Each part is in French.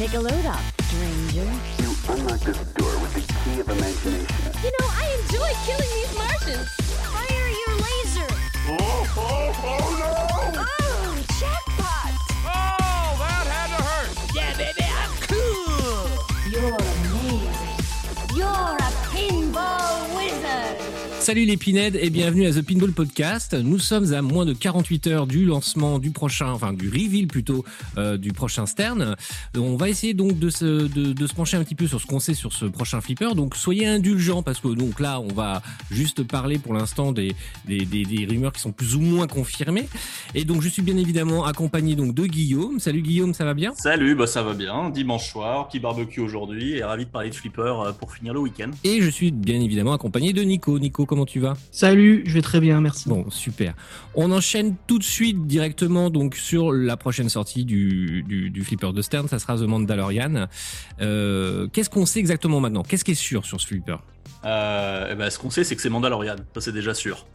Take a load off, stranger. You unlock this door with the key of imagination. You know, I enjoy killing these Martians. Fire your laser. Oh, oh, oh no! Oh, Salut les Pinheads et bienvenue à The Pinball Podcast. Nous sommes à moins de 48 heures du lancement du prochain, enfin du reveal plutôt, euh, du prochain Stern. On va essayer donc de se, de, de se pencher un petit peu sur ce qu'on sait sur ce prochain flipper. Donc soyez indulgents parce que donc là on va juste parler pour l'instant des, des, des, des rumeurs qui sont plus ou moins confirmées. Et donc je suis bien évidemment accompagné donc de Guillaume. Salut Guillaume, ça va bien? Salut, bah ça va bien. Dimanche soir, petit barbecue aujourd'hui et ravi de parler de flipper euh, pour finir le week-end. Et je suis bien évidemment accompagné de Nico. Nico, comment tu vas Salut, je vais très bien, merci. Bon, super. On enchaîne tout de suite directement donc sur la prochaine sortie du, du, du flipper de Stern, ça sera The Mandalorian. Euh, Qu'est-ce qu'on sait exactement maintenant? Qu'est-ce qui est sûr sur ce flipper? Euh, eh ben, ce qu'on sait, c'est que c'est Mandalorian. Ça, c'est déjà sûr.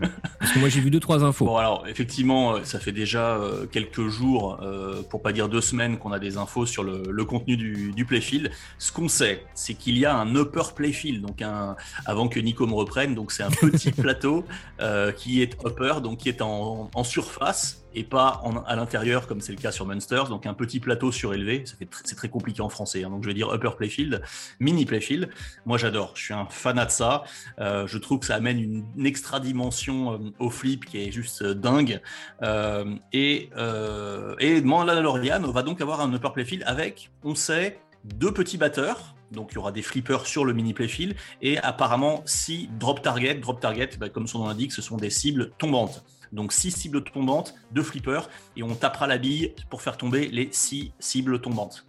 Parce que moi j'ai vu deux trois infos. Bon, alors, effectivement, euh, ça fait déjà euh, quelques jours, euh, pour pas dire deux semaines, qu'on a des infos sur le, le contenu du, du playfield. Ce qu'on sait, c'est qu'il y a un upper playfield, donc un, avant que Nico me reprenne, donc c'est un petit plateau qui est upper, donc qui est en, en surface et pas à l'intérieur comme c'est le cas sur Monsters, donc un petit plateau surélevé. C'est très compliqué en français, hein, donc je vais dire upper playfield, mini playfield. Moi j'adore, je suis un fanat de ça. Euh, je trouve que ça amène une, extra dimension euh, au flip qui est juste euh, dingue. Et, et Mandalorian va donc avoir un upper playfield avec, on sait, deux petits batteurs. Donc il y aura des flippers sur le mini playfield et apparemment six drop target. Drop target, bah, comme son nom l'indique, ce sont des cibles tombantes. Donc six cibles tombantes, deux flippers, et on tapera la bille pour faire tomber les six cibles tombantes.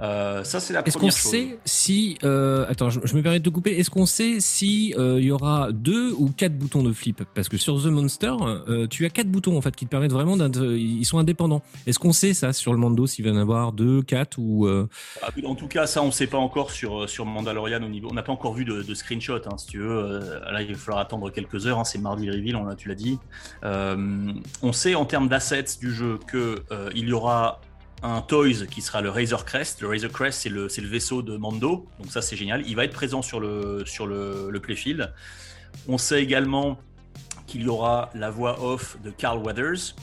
Euh, ça c'est la Est-ce qu'on première chose. sait si euh, attends, je, je me permets de te couper. Est-ce qu'on sait si euh, il y aura deux ou quatre boutons de flip? Parce que sur The Monster, tu as quatre boutons en fait qui te permettent vraiment d'être, ils sont indépendants. Est-ce qu'on sait ça sur le Mando s'il va y en avoir deux, quatre ou Ah, En tout cas, ça, on ne sait pas encore sur, sur Mandalorian au niveau. On n'a pas encore vu de, de screenshot, hein, si tu veux. Là, il va falloir attendre quelques heures. hein, c'est mardi reveal, on tu l'as dit. On sait en termes d'assets du jeu que euh, il y aura un Toys qui sera le Razor Crest. Le Razor Crest, c'est le, le vaisseau de Mando. Donc ça, c'est génial. Il va être présent sur le, sur le, le playfield. On sait également qu'il y aura la voix off de Carl Weathers.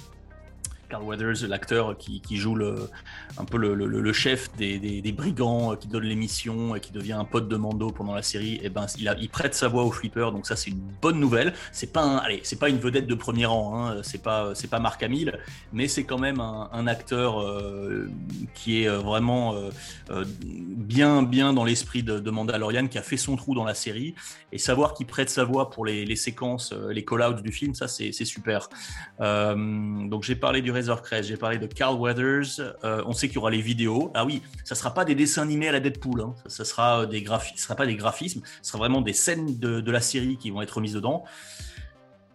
Carl Weathers, l'acteur qui, joue un peu le, chef des, brigands euh, qui donne l'émission et qui devient un pote de Mando pendant la série, et ben il, prête sa voix au flipper, donc ça c'est une bonne nouvelle. C'est pas allez, c'est pas une vedette de premier rang, hein, c'est pas c'est pas Marc Hamill, mais c'est quand même un, acteur euh, qui est euh, vraiment bien bien dans l'esprit de, de Mandalorian, qui a fait son trou dans la série, et savoir qu'il prête sa voix pour les, séquences, les call-outs du film, ça c'est super. Donc j'ai parlé du J'ai parlé de Carl Weathers. euh, on sait qu'il y aura les vidéos. Ah oui, ça sera pas des dessins animés à la Deadpool. Hein. Ça, ça sera euh, des sera pas des graphismes. Ce sera vraiment des scènes de, de la série qui vont être remises dedans.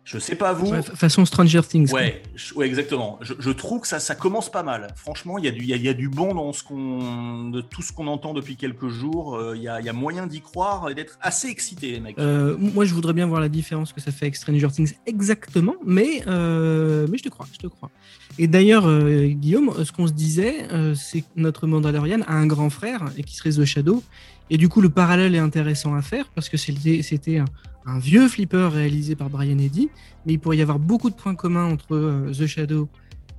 Je sais pas vous. Ouais, fa- façon Stranger Things. Ouais, je- ouais, exactement. Je, je trouve que ça, ça commence pas mal. Franchement, il y, a du- y, a, y a du bon dans ce qu'on, de tout ce qu'on entend depuis quelques jours. Euh, Il y, a, il y a moyen d'y croire et d'être assez excité, les mecs. Euh, moi, je voudrais bien voir la différence que ça fait avec Stranger Things exactement, mais, euh, mais je te crois, je te crois. Et d'ailleurs, Guillaume, ce qu'on se disait, c'est que notre Mandalorian a un grand frère et qui serait The Shadow. Et du coup, le parallèle est intéressant à faire parce que c'était un vieux flipper réalisé par Brian Eddy, mais il pourrait y avoir beaucoup de points communs entre euh, The Shadow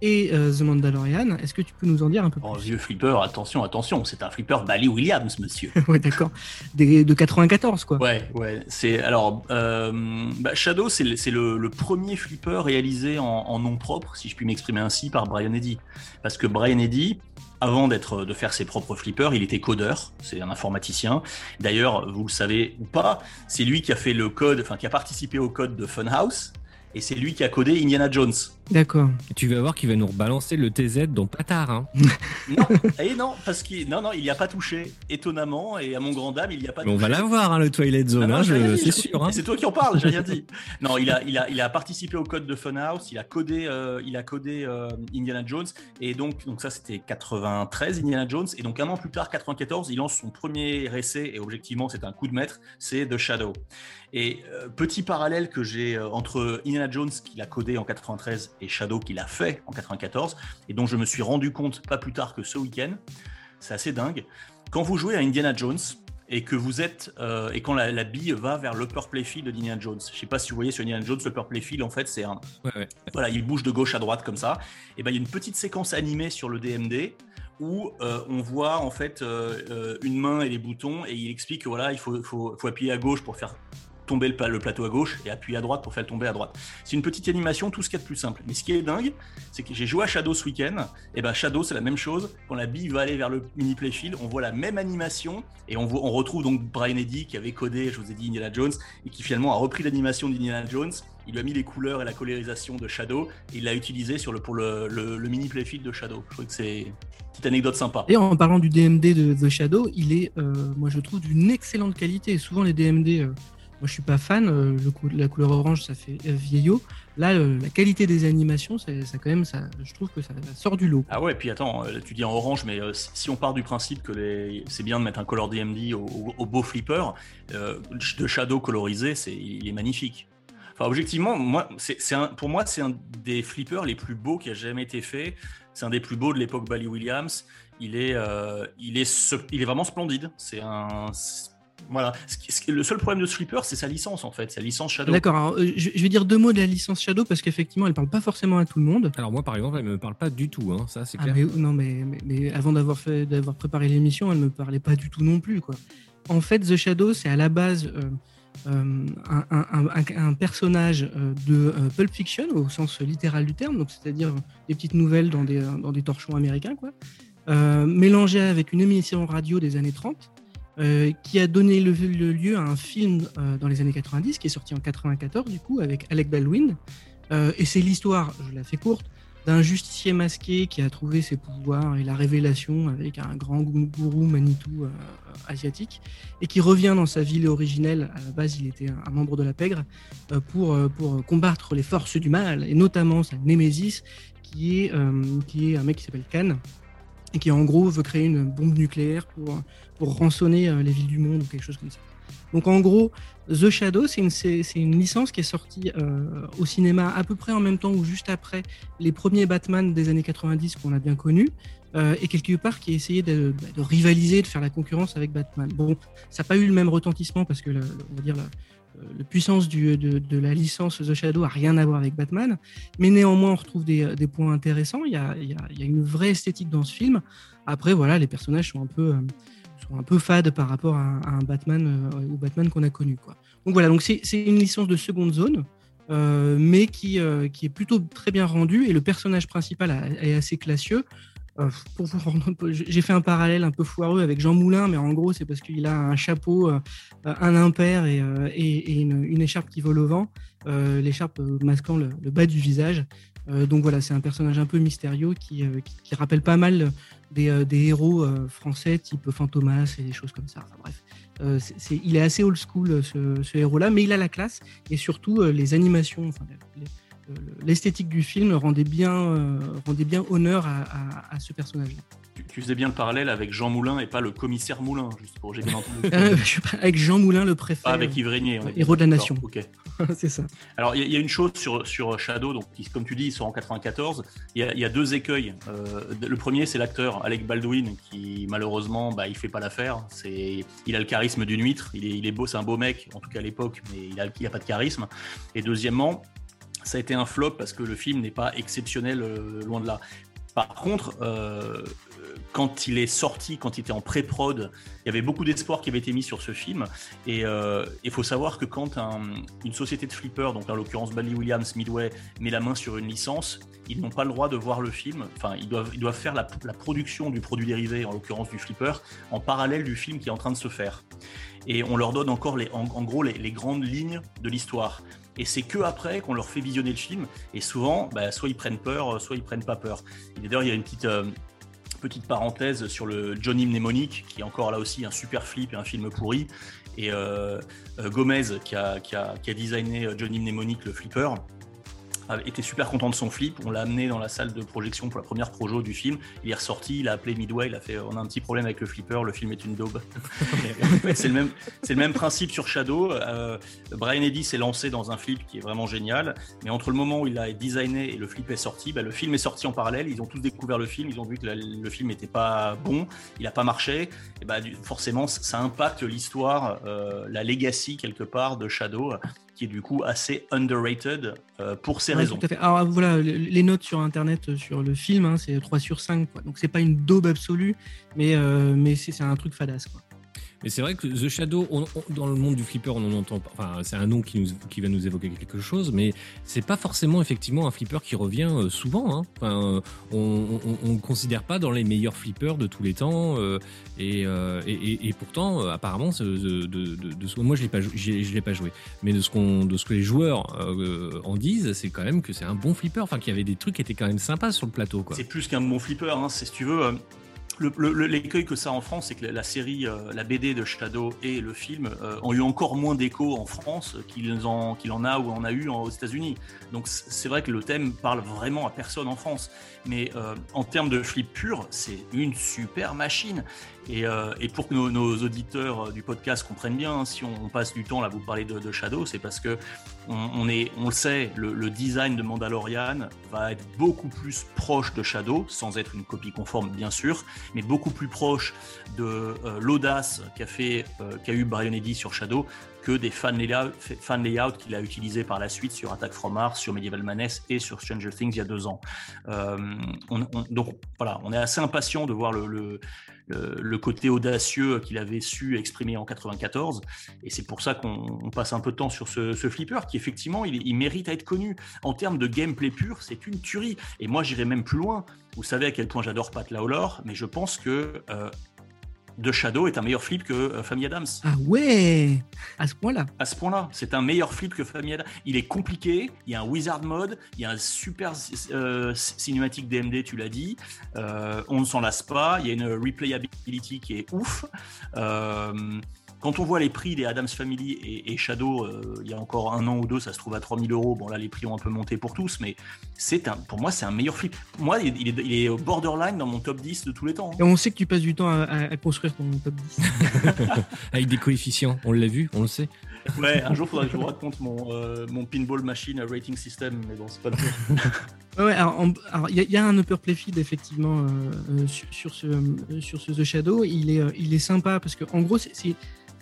et euh, The Mandalorian. Est-ce que tu peux nous en dire un peu Oh, plus? vieux flipper, attention, attention, c'est un flipper Bally Williams, monsieur. Ouais, d'accord. De 94, quoi. Ouais, ouais. C'est alors euh, bah, Shadow, c'est le, c'est le- le premier flipper réalisé en, en nom propre, si je puis m'exprimer ainsi, par Brian Eddy. Parce que Brian Eddy, avant d'être de faire ses propres flippers, il était codeur, c'est un informaticien. D'ailleurs, vous le savez ou pas, c'est lui qui a fait le code, enfin qui a participé au code de Funhouse, et c'est lui qui a codé Indiana Jones. D'accord. tu vas voir qu'il va nous rebalancer le TZ dans pas tard. Hein. Non, et non, parce qu'il non, non, il n'y a pas touché, étonnamment, et à mon grand dame, il n'y a pas Mais on va l'avoir hein, le Twilight Zone, Ah hein, c'est sûr. Hein. C'est toi qui en parles, j'ai rien dit. Non, il a, il a, il a participé au code de Funhouse, il a codé, euh, il a codé euh, Indiana Jones, et donc, donc ça c'était 93 Indiana Jones, et donc un an plus tard, 94, il lance son premier essai, et objectivement c'est un coup de maître, c'est The Shadow. Et euh, petit parallèle que j'ai euh, entre Indiana Jones qu'il a codé en 93 et Shadow qu'il a fait en 94, et dont je me suis rendu compte pas plus tard que ce week-end, c'est assez dingue. Quand vous jouez à Indiana Jones et que vous êtes euh, et quand la, la bille va vers l'upper playfield d'Indiana Jones. Je sais pas si vous voyez sur Indiana Jones, l'upper playfield en fait c'est un Ouais, ouais. voilà, il bouge de gauche à droite comme ça. Et ben il y a une petite séquence animée sur le DMD où euh, on voit en fait euh, euh, une main et les boutons et il explique que voilà, il faut, faut, faut appuyer à gauche pour faire tomber le, pla- le plateau à gauche et appuyer à droite pour faire tomber à droite. C'est une petite animation, tout ce qu'il y a de plus simple. Mais ce qui est dingue, c'est que j'ai joué à Shadow ce week-end. Et ben Shadow, c'est la même chose. Quand la bille va aller vers le mini playfield, on voit la même animation et on, voit- on retrouve donc Brian Eddy qui avait codé, je vous ai dit, Indiana Jones et qui finalement a repris l'animation d'Indiana Jones. Il lui a mis les couleurs et la colorisation de Shadow et il l'a utilisé sur le, pour le, le- mini playfield de Shadow. Je trouve que c'est petite anecdote sympa. Et en parlant du DMD de The Shadow, il est, euh, moi je trouve, d'une excellente qualité. Souvent les DMD, moi je suis pas fan, euh, la couleur orange ça fait euh, vieillot. Là, euh, la qualité des animations, ça, quand même, ça, je trouve que ça, sort du lot. Ah ouais, puis attends, tu dis en orange, mais si on part du principe que c'est bien de mettre un color DMD au, au- au beau flipper, de Shadow colorisé, il est magnifique. Enfin, objectivement, pour moi, c'est un des flippers les plus beaux qui a jamais été fait. C'est un des plus beaux de l'époque Bally Williams. Il est, il est, vraiment splendide. C'est un, voilà. Le seul problème de flipper, c'est sa licence en fait, sa licence Shadow. D'accord, euh, je, vais dire deux mots de la licence Shadow parce qu'effectivement, elle parle pas forcément à tout le monde. Alors moi, par exemple, elle me parle pas du tout, hein, ça c'est Ah, clair. mais, non, mais, mais, mais avant d'avoir fait, d'avoir préparé l'émission, elle me parlait pas du tout non plus, quoi. En fait, The Shadow, c'est à la base euh, euh, un, un- un- un- un personnage de euh, Pulp Fiction au sens littéral du terme, donc c'est-à-dire des petites nouvelles dans des, dans des torchons américains, quoi, euh, mélangé avec une émission radio des années 30. Euh, qui a donné le, lieu à un film euh, dans les années 90 qui est sorti en 94 du coup avec Alec Baldwin Euh, et c'est l'histoire, je la fais courte, d'un justicier masqué qui a trouvé ses pouvoirs et la révélation avec un grand gou- gourou Manitou asiatique et qui revient dans sa ville originelle. À la base, il était un, membre de la pègre pour, combattre les forces du mal et notamment sa némésis qui est, qui est un mec qui s'appelle Khan et qui en gros veut créer une bombe nucléaire pour, pour rançonner euh, les villes du monde ou quelque chose comme ça. Donc en gros, The Shadow, c'est une, une licence qui est sortie euh, au cinéma à peu près en même temps ou juste après les premiers Batman des années 90 qu'on a bien connus, euh, et quelque part qui a essayé de, bah, de rivaliser, de faire la concurrence avec Batman. Bon, ça n'a pas eu le même retentissement parce que, on va dire, la puissance de, la licence The Shadow a rien à voir avec Batman, mais néanmoins on retrouve des, points intéressants. Il y, a, une vraie esthétique dans ce film. Après, voilà, les personnages sont un peu, euh, fades par rapport à, un Batman, euh, au Batman qu'on a connu. Donc voilà, donc c'est une licence de seconde zone. euh, mais qui, euh, est plutôt très bien rendue et le personnage principal est assez classieux. Euh, j'ai fait un parallèle un peu foireux avec Jean Moulin, mais en gros c'est parce qu'il a un chapeau, euh, un impair et, euh, une, écharpe qui vole au vent, euh, l'écharpe euh, masquant le, bas du visage. Euh, donc voilà, c'est un personnage un peu mystérieux qui, euh, qui, rappelle pas mal des, euh, des héros euh, français type Fantomas et des choses comme ça. Bref, Euh, il est assez old school euh, ce, ce héros-là, mais il a la classe et surtout euh, les animations, l'esthétique du film rendait bien, euh, rendait bien honneur à, à- à ce personnage-là. Tu, tu faisais bien le parallèle avec Jean Moulin et pas le commissaire Moulin, juste pour j'ai bien entendu. Euh, avec Jean Moulin, le préfet. Pas avec Yves Régnier. on bien héros de la nation. ok. c'est ça. Alors, il y, a- il y a une chose sur, sur Shadow, donc, qui, comme tu dis, il sort en 94. Il y a, il y a deux écueils. Euh, le premier, c'est l'acteur Alec Baldwin, qui malheureusement, bah, il fait pas l'affaire. C'est, il a le charisme d'une huître. Il est, il est beau, c'est un beau mec, en tout cas à l'époque, mais il a, il a pas de charisme. Et deuxièmement, ça a été un flop parce que le film n'est pas exceptionnel, euh, loin de là. Par contre, euh, quand il est sorti, quand il était en pré-prod, il y avait beaucoup d'espoir qui avait été mis sur ce film. Et euh, il faut savoir que quand un- une société de flippers, donc en l'occurrence Bally Williams, Midway, met la main sur une licence, ils n'ont pas le droit de voir le film. Enfin, ils doivent, faire la, production du produit dérivé, en l'occurrence du flipper, en parallèle du film qui est en train de se faire. Et on leur donne encore en, gros les grandes lignes de l'histoire. Et c'est que après qu'on leur fait visionner le film. Et souvent, bah, soit ils prennent peur, soit ils prennent pas peur. D'ailleurs, il y a une petite euh, petite parenthèse sur le Johnny Mnemonic, qui est encore là aussi un super flip et un film pourri. Et euh, euh, Gomez, qui a, qui, a, qui a designé Johnny Mnemonic, le flipper, était super content de son flip. On l'a amené dans la salle de projection pour la première projo du film. Il est ressorti, il a appelé Midway, il a fait on a un petit problème avec le flipper, le film est une daube. c'est le même, le même principe sur Shadow. Euh, Brian Eddy s'est lancé dans un flip qui est vraiment génial, mais entre le moment où il a designé et le flip est sorti, bah, le film est sorti en parallèle. Ils ont tous découvert le film, ils ont vu que le film n'était pas bon, il n'a pas marché. Et bah, forcément, ça impacte l'histoire, euh, la legacy quelque part de Shadow qui est du coup assez underrated euh, pour ces raisons. Alors voilà, les notes sur internet euh, sur le film, hein, c'est 3 sur 5, quoi. donc c'est pas une daube absolue, mais, mais c'est un truc fadasse. Quoi. Mais c'est vrai que The Shadow, dans le monde du flipper, on en entend pas. Enfin, c'est un nom qui, nous, qui va nous évoquer quelque chose, mais c'est pas forcément effectivement un flipper qui revient euh, souvent. Hein. Enfin, on ne le considère pas dans les meilleurs flippers de tous les temps. Euh, euh, et, pourtant, apparemment, de, de, moi je l'ai pas, l'ai pas joué, mais de ce de ce que les joueurs en disent, c'est quand même que c'est un bon flipper. Enfin, qu'il y avait des trucs qui étaient quand même sympas sur le plateau. C'est plus qu'un bon flipper. Hein. C'est si tu veux l'écueil que ça en France, c'est que la série, euh, la BD de Shadow et le film euh, ont eu encore moins d'écho en France qu'il en, qu'il en a ou en a eu aux États-Unis. Donc c'est vrai que le thème parle vraiment à personne en France. Mais euh, en termes de flip pur, c'est une super machine. Et, pour que nos, auditeurs du podcast comprennent bien, hein, si on, passe du temps à vous parler de, Shadow, c'est parce que on, le sait, le, design de Mandalorian va être beaucoup plus proche de Shadow, sans être une copie conforme bien sûr, mais beaucoup plus proche de euh, l'audace qu'a euh, qu'a eu Brian Eddy sur Shadow que des fan layout, fan layout qu'il a utilisé par la suite sur Attack from Mars, sur Medieval Maness et sur Stranger Things il y a deux ans. Euh, donc voilà, on est assez impatient de voir le, côté audacieux qu'il avait su exprimer en 94. Et c'est pour ça qu'on passe un peu de temps sur ce, flipper qui, effectivement, il, il, mérite à être connu. En termes de gameplay pur, c'est une tuerie. Et moi, j'irai même plus loin. Vous savez à quel point j'adore Pat Lawlor, mais je pense que euh, The Shadow est un meilleur flip que euh, Family Adams. Ah ouais À ce point-là À ce point-là. C'est un meilleur flip que Family Adams. Il est compliqué, il y a un wizard mode, il y a un super euh, cinématique DMD, tu l'as dit. on ne s'en lasse pas, il y a une replayability qui est ouf. Quand on voit les prix des Adams Family et, Shadow, euh, il y a encore un an ou deux, ça se trouve à 3000 euros. Bon, là, les prix ont un peu monté pour tous, mais c'est un, pour moi, c'est un meilleur flip. Moi, il est, il est, borderline dans mon top 10 de tous les temps. Et on sait que tu passes du temps à, construire ton top 10. Avec des coefficients, on l'a vu, on le sait. Ouais, un jour, il faudra que je vous raconte mon, euh, mon pinball machine rating system, mais bon, c'est pas le cas. ouais, alors il y, a un upper play feed effectivement euh, sur, ce, sur ce The Shadow. Il est, il est sympa parce que en gros, c'est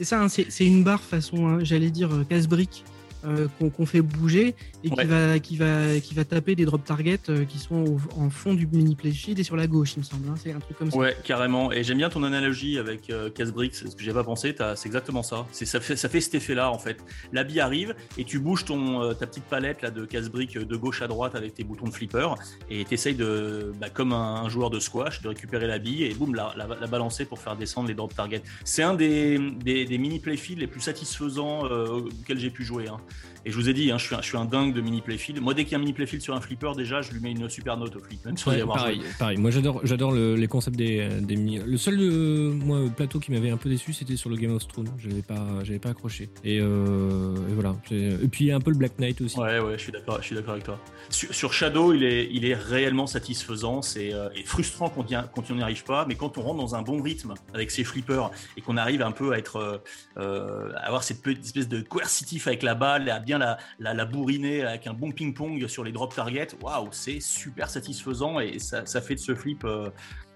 c'est ça, hein, c'est une barre façon, hein, j'allais dire, euh, casse-brique euh, qu'on fait bouger et qui, va, qui, va, qui va taper des drop targets euh, qui sont en fond du mini play sheet et sur la gauche, il me semble. Hein. c'est un truc comme ça. Ouais, carrément. Et j'aime bien ton analogie avec euh, Casse-Brick, c'est ce que j'ai pas pensé. C'est exactement ça. Ça fait, ça fait cet effet-là, en fait. La bille arrive et tu bouges ton, ta petite palette là, de Casse-Brick de gauche à droite avec tes boutons de flipper et tu essayes de, bah, comme un, joueur de squash, de récupérer la bille et boum, la, la, balancer pour faire descendre les drop targets. C'est un des, des, mini play fields les plus satisfaisants auxquels j'ai pu jouer. Hein. Et je vous ai dit, hein, je, suis un, je, suis un, dingue de mini playfield. Moi, dès qu'il y a un mini playfield sur un flipper, déjà, je lui mets une super note au flip. Même pareil, pareil. Moi, j'adore, j'adore les concepts des, des mini. Le seul euh, moi, plateau qui m'avait un peu déçu, c'était sur le Game of Thrones. Je n'avais pas, j'avais pas accroché. Et, euh, et voilà. Et puis un peu le Black Knight aussi. Ouais, ouais, je suis d'accord, je suis d'accord avec toi. Sur, Shadow, il est, il est réellement satisfaisant. C'est euh, frustrant quand, quand on n'y arrive pas, mais quand on rentre dans un bon rythme avec ses flippers et qu'on arrive un peu à être, à avoir cette espèce de coercitif avec la balle, à bien la, la, bourriner avec un bon ping-pong sur les drop targets, waouh, c'est super satisfaisant et ça, ça, fait de ce flip euh,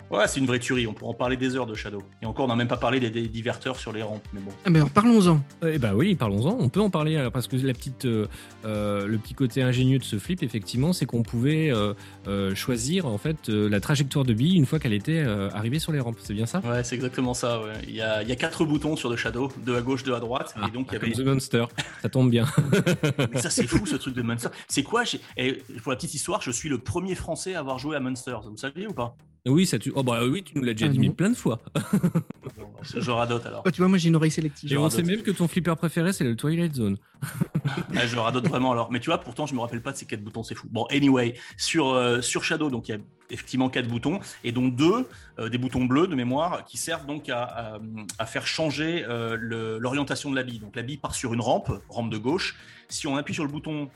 Ouais, c'est une vraie tuerie. On pourrait en parler des heures de Shadow. Et encore, on n'a même pas parlé des, diverteurs sur les rampes. Mais bon. Ah, mais parlons-en. Eh ben oui, parlons-en. On peut en parler alors, parce que la petite, euh, euh, le petit côté ingénieux de ce flip, effectivement, c'est qu'on pouvait euh, choisir en fait la trajectoire de bille une fois qu'elle était arrivée sur les rampes. C'est bien ça? Ouais, c'est exactement ça. Il, y a, il, y a, quatre boutons sur The Shadow, deux à gauche, deux à droite. et ah, donc, il y avait... The Monster. ça tombe bien. mais ça, c'est fou ce truc de Monster. C'est quoi? Et Pour la petite histoire, je suis le premier Français à avoir joué à Monster. Vous saviez ou pas? Oui, ça tu... Oh bah oui, tu nous l'as déjà ah dit plein de fois. je radote alors. tu vois, moi j'ai une oreille sélective. Et on sait même que ton flipper préféré c'est le Twilight Zone. je radote vraiment alors. Mais tu vois, pourtant je me rappelle pas de ces quatre boutons, c'est fou. Bon, anyway, sur, euh, sur Shadow, donc il y a effectivement quatre boutons et donc deux euh, des boutons bleus de mémoire qui servent donc à, à, faire changer euh, l'orientation de la bille. Donc la bille part sur une rampe, rampe de gauche. Si on appuie sur le bouton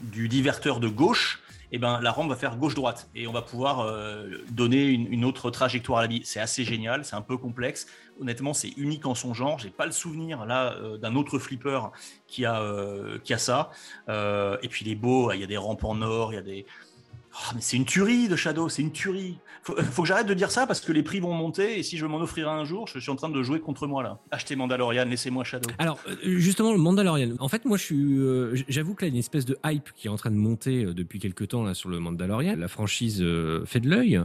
du diverteur de gauche, et ben la rampe va faire gauche-droite et on va pouvoir euh, donner une, autre trajectoire à la bille. C'est assez génial, c'est un peu complexe. Honnêtement, c'est unique en son genre. J'ai pas le souvenir là euh, d'un autre flipper qui a euh, qui a ça. Et puis il est beau, il y a des rampes en or, il y a des Oh, mais c'est une tuerie de Shadow, c'est une tuerie. Faut, faut que j'arrête de dire ça parce que les prix vont monter et si je m'en offrirai un jour, je suis en train de jouer contre moi là. Achetez Mandalorian, laissez-moi Shadow. Alors euh, justement le Mandalorian. En fait moi euh, j'avoue que là il y a une espèce de hype qui est en train de monter euh, depuis quelques temps là sur le Mandalorian. La franchise euh, fait de l'œil,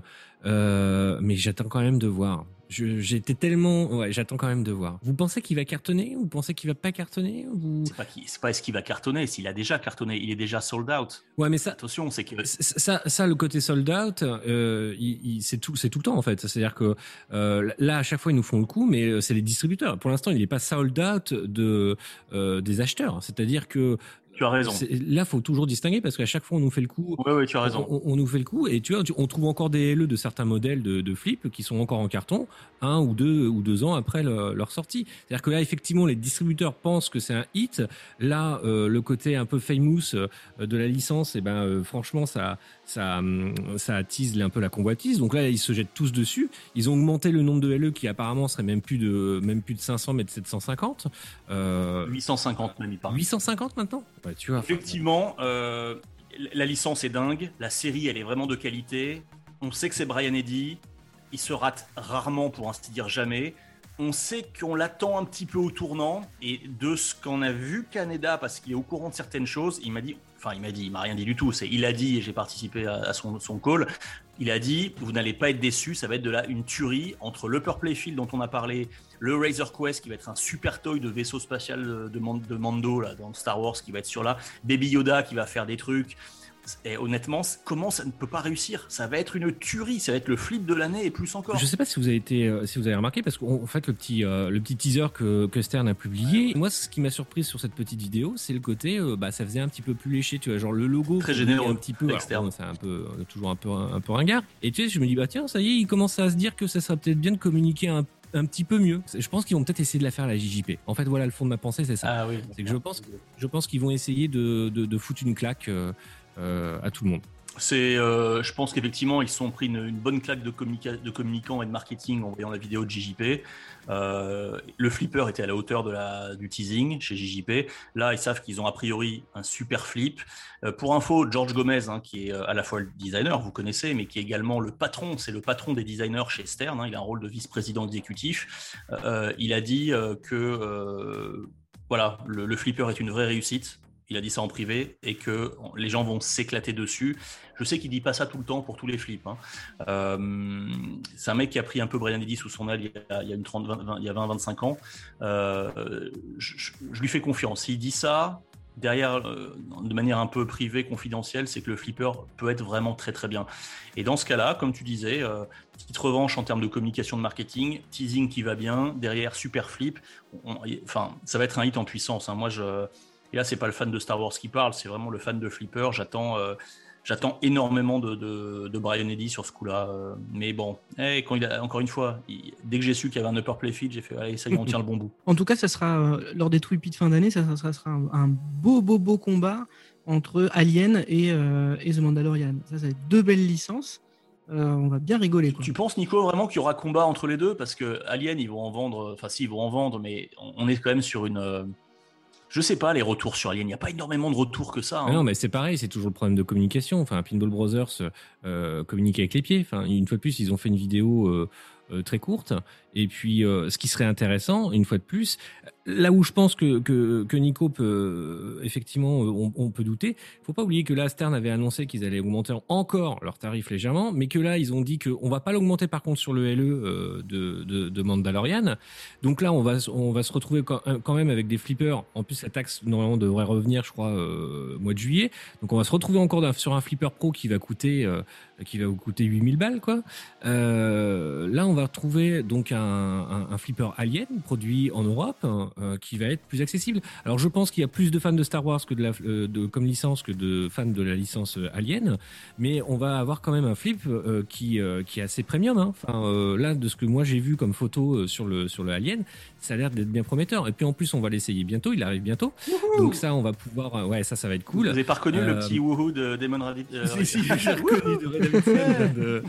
euh, mais j'attends quand même de voir. J'étais tellement, ouais, j'attends quand même de voir. Vous pensez qu'il va cartonner ou vous pensez qu'il va pas cartonner ou... C'est pas, qui- c'est pas est-ce qu'il va cartonner, s'il a déjà cartonné, il est déjà sold out. Ouais, mais ça, Attention, c'est que ça, ça, le côté sold out, euh, il, il- c'est tout, c'est tout le temps en fait. C'est-à-dire que euh, là, à chaque fois, ils nous font le coup, mais euh, c'est les distributeurs. Pour l'instant, il n'est pas sold out de euh, des acheteurs. C'est-à-dire que tu as raison. là, faut toujours distinguer parce qu'à chaque fois, on nous fait le coup. Ouais, ouais, tu as raison. On, on nous fait le coup et tu vois, on trouve encore des LE de certains modèles de, de flip qui sont encore en carton un ou deux ou deux ans après le- leur sortie. C'est-à-dire que là, effectivement, les distributeurs pensent que c'est un hit. Là, euh, le côté un peu famous euh, de la licence, et ben, euh, franchement, ça, ça, hum, ça attise un peu la convoitise. Donc là, ils se jettent tous dessus. Ils ont augmenté le nombre de LE qui apparemment serait même plus de même plus de 500 mais de 750. Euh, 850 même, il parle. 850 maintenant? Effectivement, euh, la licence est dingue. La série, elle est vraiment de qualité. On sait que c'est Brian Eddy. Il se rate rarement, pour ainsi dire jamais. On sait qu'on l'attend un petit peu au tournant. Et de ce qu'on a vu Canada, parce qu'il est au courant de certaines choses, il m'a dit, enfin, il m'a dit, il m'a rien dit du tout. C'est, il a dit, et j'ai participé à, son call. Il a dit, vous n'allez pas être déçus, ça va être de là une tuerie entre le Purple Field dont on a parlé, le Razor Quest qui va être un super toy de vaisseau spatial de, de Mando là, dans Star Wars qui va être sur là, Baby Yoda qui va faire des trucs. Et honnêtement, comment ça ne peut pas réussir? Ça va être une tuerie, ça va être le flip de l'année et plus encore. Je sais pas si vous avez été, euh, si vous avez remarqué, parce qu'en en fait le petit, euh, le petit teaser que, que Stern a publié, moi ce qui m'a surpris sur cette petite vidéo, c'est le côté, euh, bah ça faisait un petit peu plus léché, tu vois, genre le logo Très généreux, un petit peu, externe. bon, c'est un peu, toujours un peu, un, peu ringard. Et tu sais, je me dis bah tiens, ça y est, il commence à se dire que ça serait peut-être bien de communiquer un, un petit peu mieux. Je pense qu'ils vont peut-être essayer de la faire la JJP. En fait, voilà le fond de ma pensée, c'est ça. Ah oui. C'est que je pense, je pense qu'ils vont essayer de, de, de foutre une claque à tout le monde. Euh, je pense qu'effectivement, ils se sont pris une, bonne claque de, de communicants et de marketing en voyant la vidéo de JJP. Euh, le flipper était à la hauteur de la, du teasing chez JJP. Là, ils savent qu'ils ont a priori un super flip. Euh, pour info, George Gomez, hein, qui est euh, à la fois le designer, vous connaissez, mais qui est également le patron, c'est le patron des designers chez Stern. hein, il a un rôle de vice-président exécutif. Euh, il a dit euh, que euh, voilà, le flipper est une vraie réussite. Il a dit ça en privé et que les gens vont s'éclater dessus. Je sais qu'il dit pas ça tout le temps pour tous les flips. hein. Euh, c'est un mec qui a pris un peu Brian Eddy sous son aile il y a, il y a une 30, 20, 20, il y a 20, 25 ans. Euh, je, lui fais confiance. S'il dit ça, derrière, euh, de manière un peu privée, confidentielle, c'est que le flipper peut être vraiment très très bien. Et dans ce cas-là, comme tu disais, petite revanche en termes de communication de marketing, teasing qui va bien, derrière super flip. Enfin, ça va être un hit en puissance. hein. Moi, je et là, c'est pas le fan de Star Wars qui parle, c'est vraiment le fan de Flipper. J'attends, euh, j'attends énormément de, de, de Brian Eddy sur ce coup-là. euh, mais bon, eh, quand il a, encore une fois, il- dès que j'ai su qu'il y avait un upper playfield, j'ai fait, allez, ça y on tient le bon bout. En tout cas, ça sera euh, lors des Tweepy de fin d'année, ça, ça sera- un, un beau, beau, beau combat entre Alien et, euh, et The Mandalorian. Ça, ça va être deux belles licences. Euh, on va bien rigoler. Quoi. Tu penses, Nico, vraiment qu'il y aura combat entre les deux? Parce que Alien, ils vont en vendre, enfin, si, ils vont en vendre, mais on est quand même sur une. Euh, je sais pas, les retours sur Alien, il n'y a pas énormément de retours que ça. hein. Non, mais c'est pareil, c'est toujours le problème de communication. Enfin, Pinball Brothers euh, communique avec les pieds. Enfin, une fois de plus, ils ont fait une vidéo euh, euh, très courte. Et puis, euh, ce qui serait intéressant, une fois de plus, là où je pense que, que, que Nico peut, euh, effectivement, euh, on, peut douter, faut pas oublier que là, Stern avait annoncé qu'ils allaient augmenter encore leur tarif légèrement, mais que là, ils ont dit qu'on va pas l'augmenter par contre sur le LE de, de, de Mandalorian. Donc là, on va, on va se retrouver quand même avec des flippers. En plus, la taxe, normalement, devrait revenir, je crois, euh, mois de juillet. Donc on va se retrouver encore sur un flipper pro qui va coûter, qui va vous coûter 8000 balles, quoi. Là, on va retrouver donc un, un, un- un flipper Alien produit en Europe euh, qui va être plus accessible. Alors je pense qu'il y a plus de fans de Star Wars que de la, euh, de, comme licence que de fans de la licence euh, Alien, mais on va avoir quand même un flip euh, qui, euh, qui est assez premium. Hein. Enfin, euh, là, de ce que moi j'ai vu comme photo euh, sur le, sur le Alien, ça a l'air d'être bien prometteur. Et puis en plus, on va l'essayer bientôt, il arrive bientôt. Donc ça, on va pouvoir... euh, Ouais, ça, ça va être Vous cool. n'avez pas reconnu Euh, le petit woohoo de Damon Rabbit euh, Si, si, j'ai reconnu de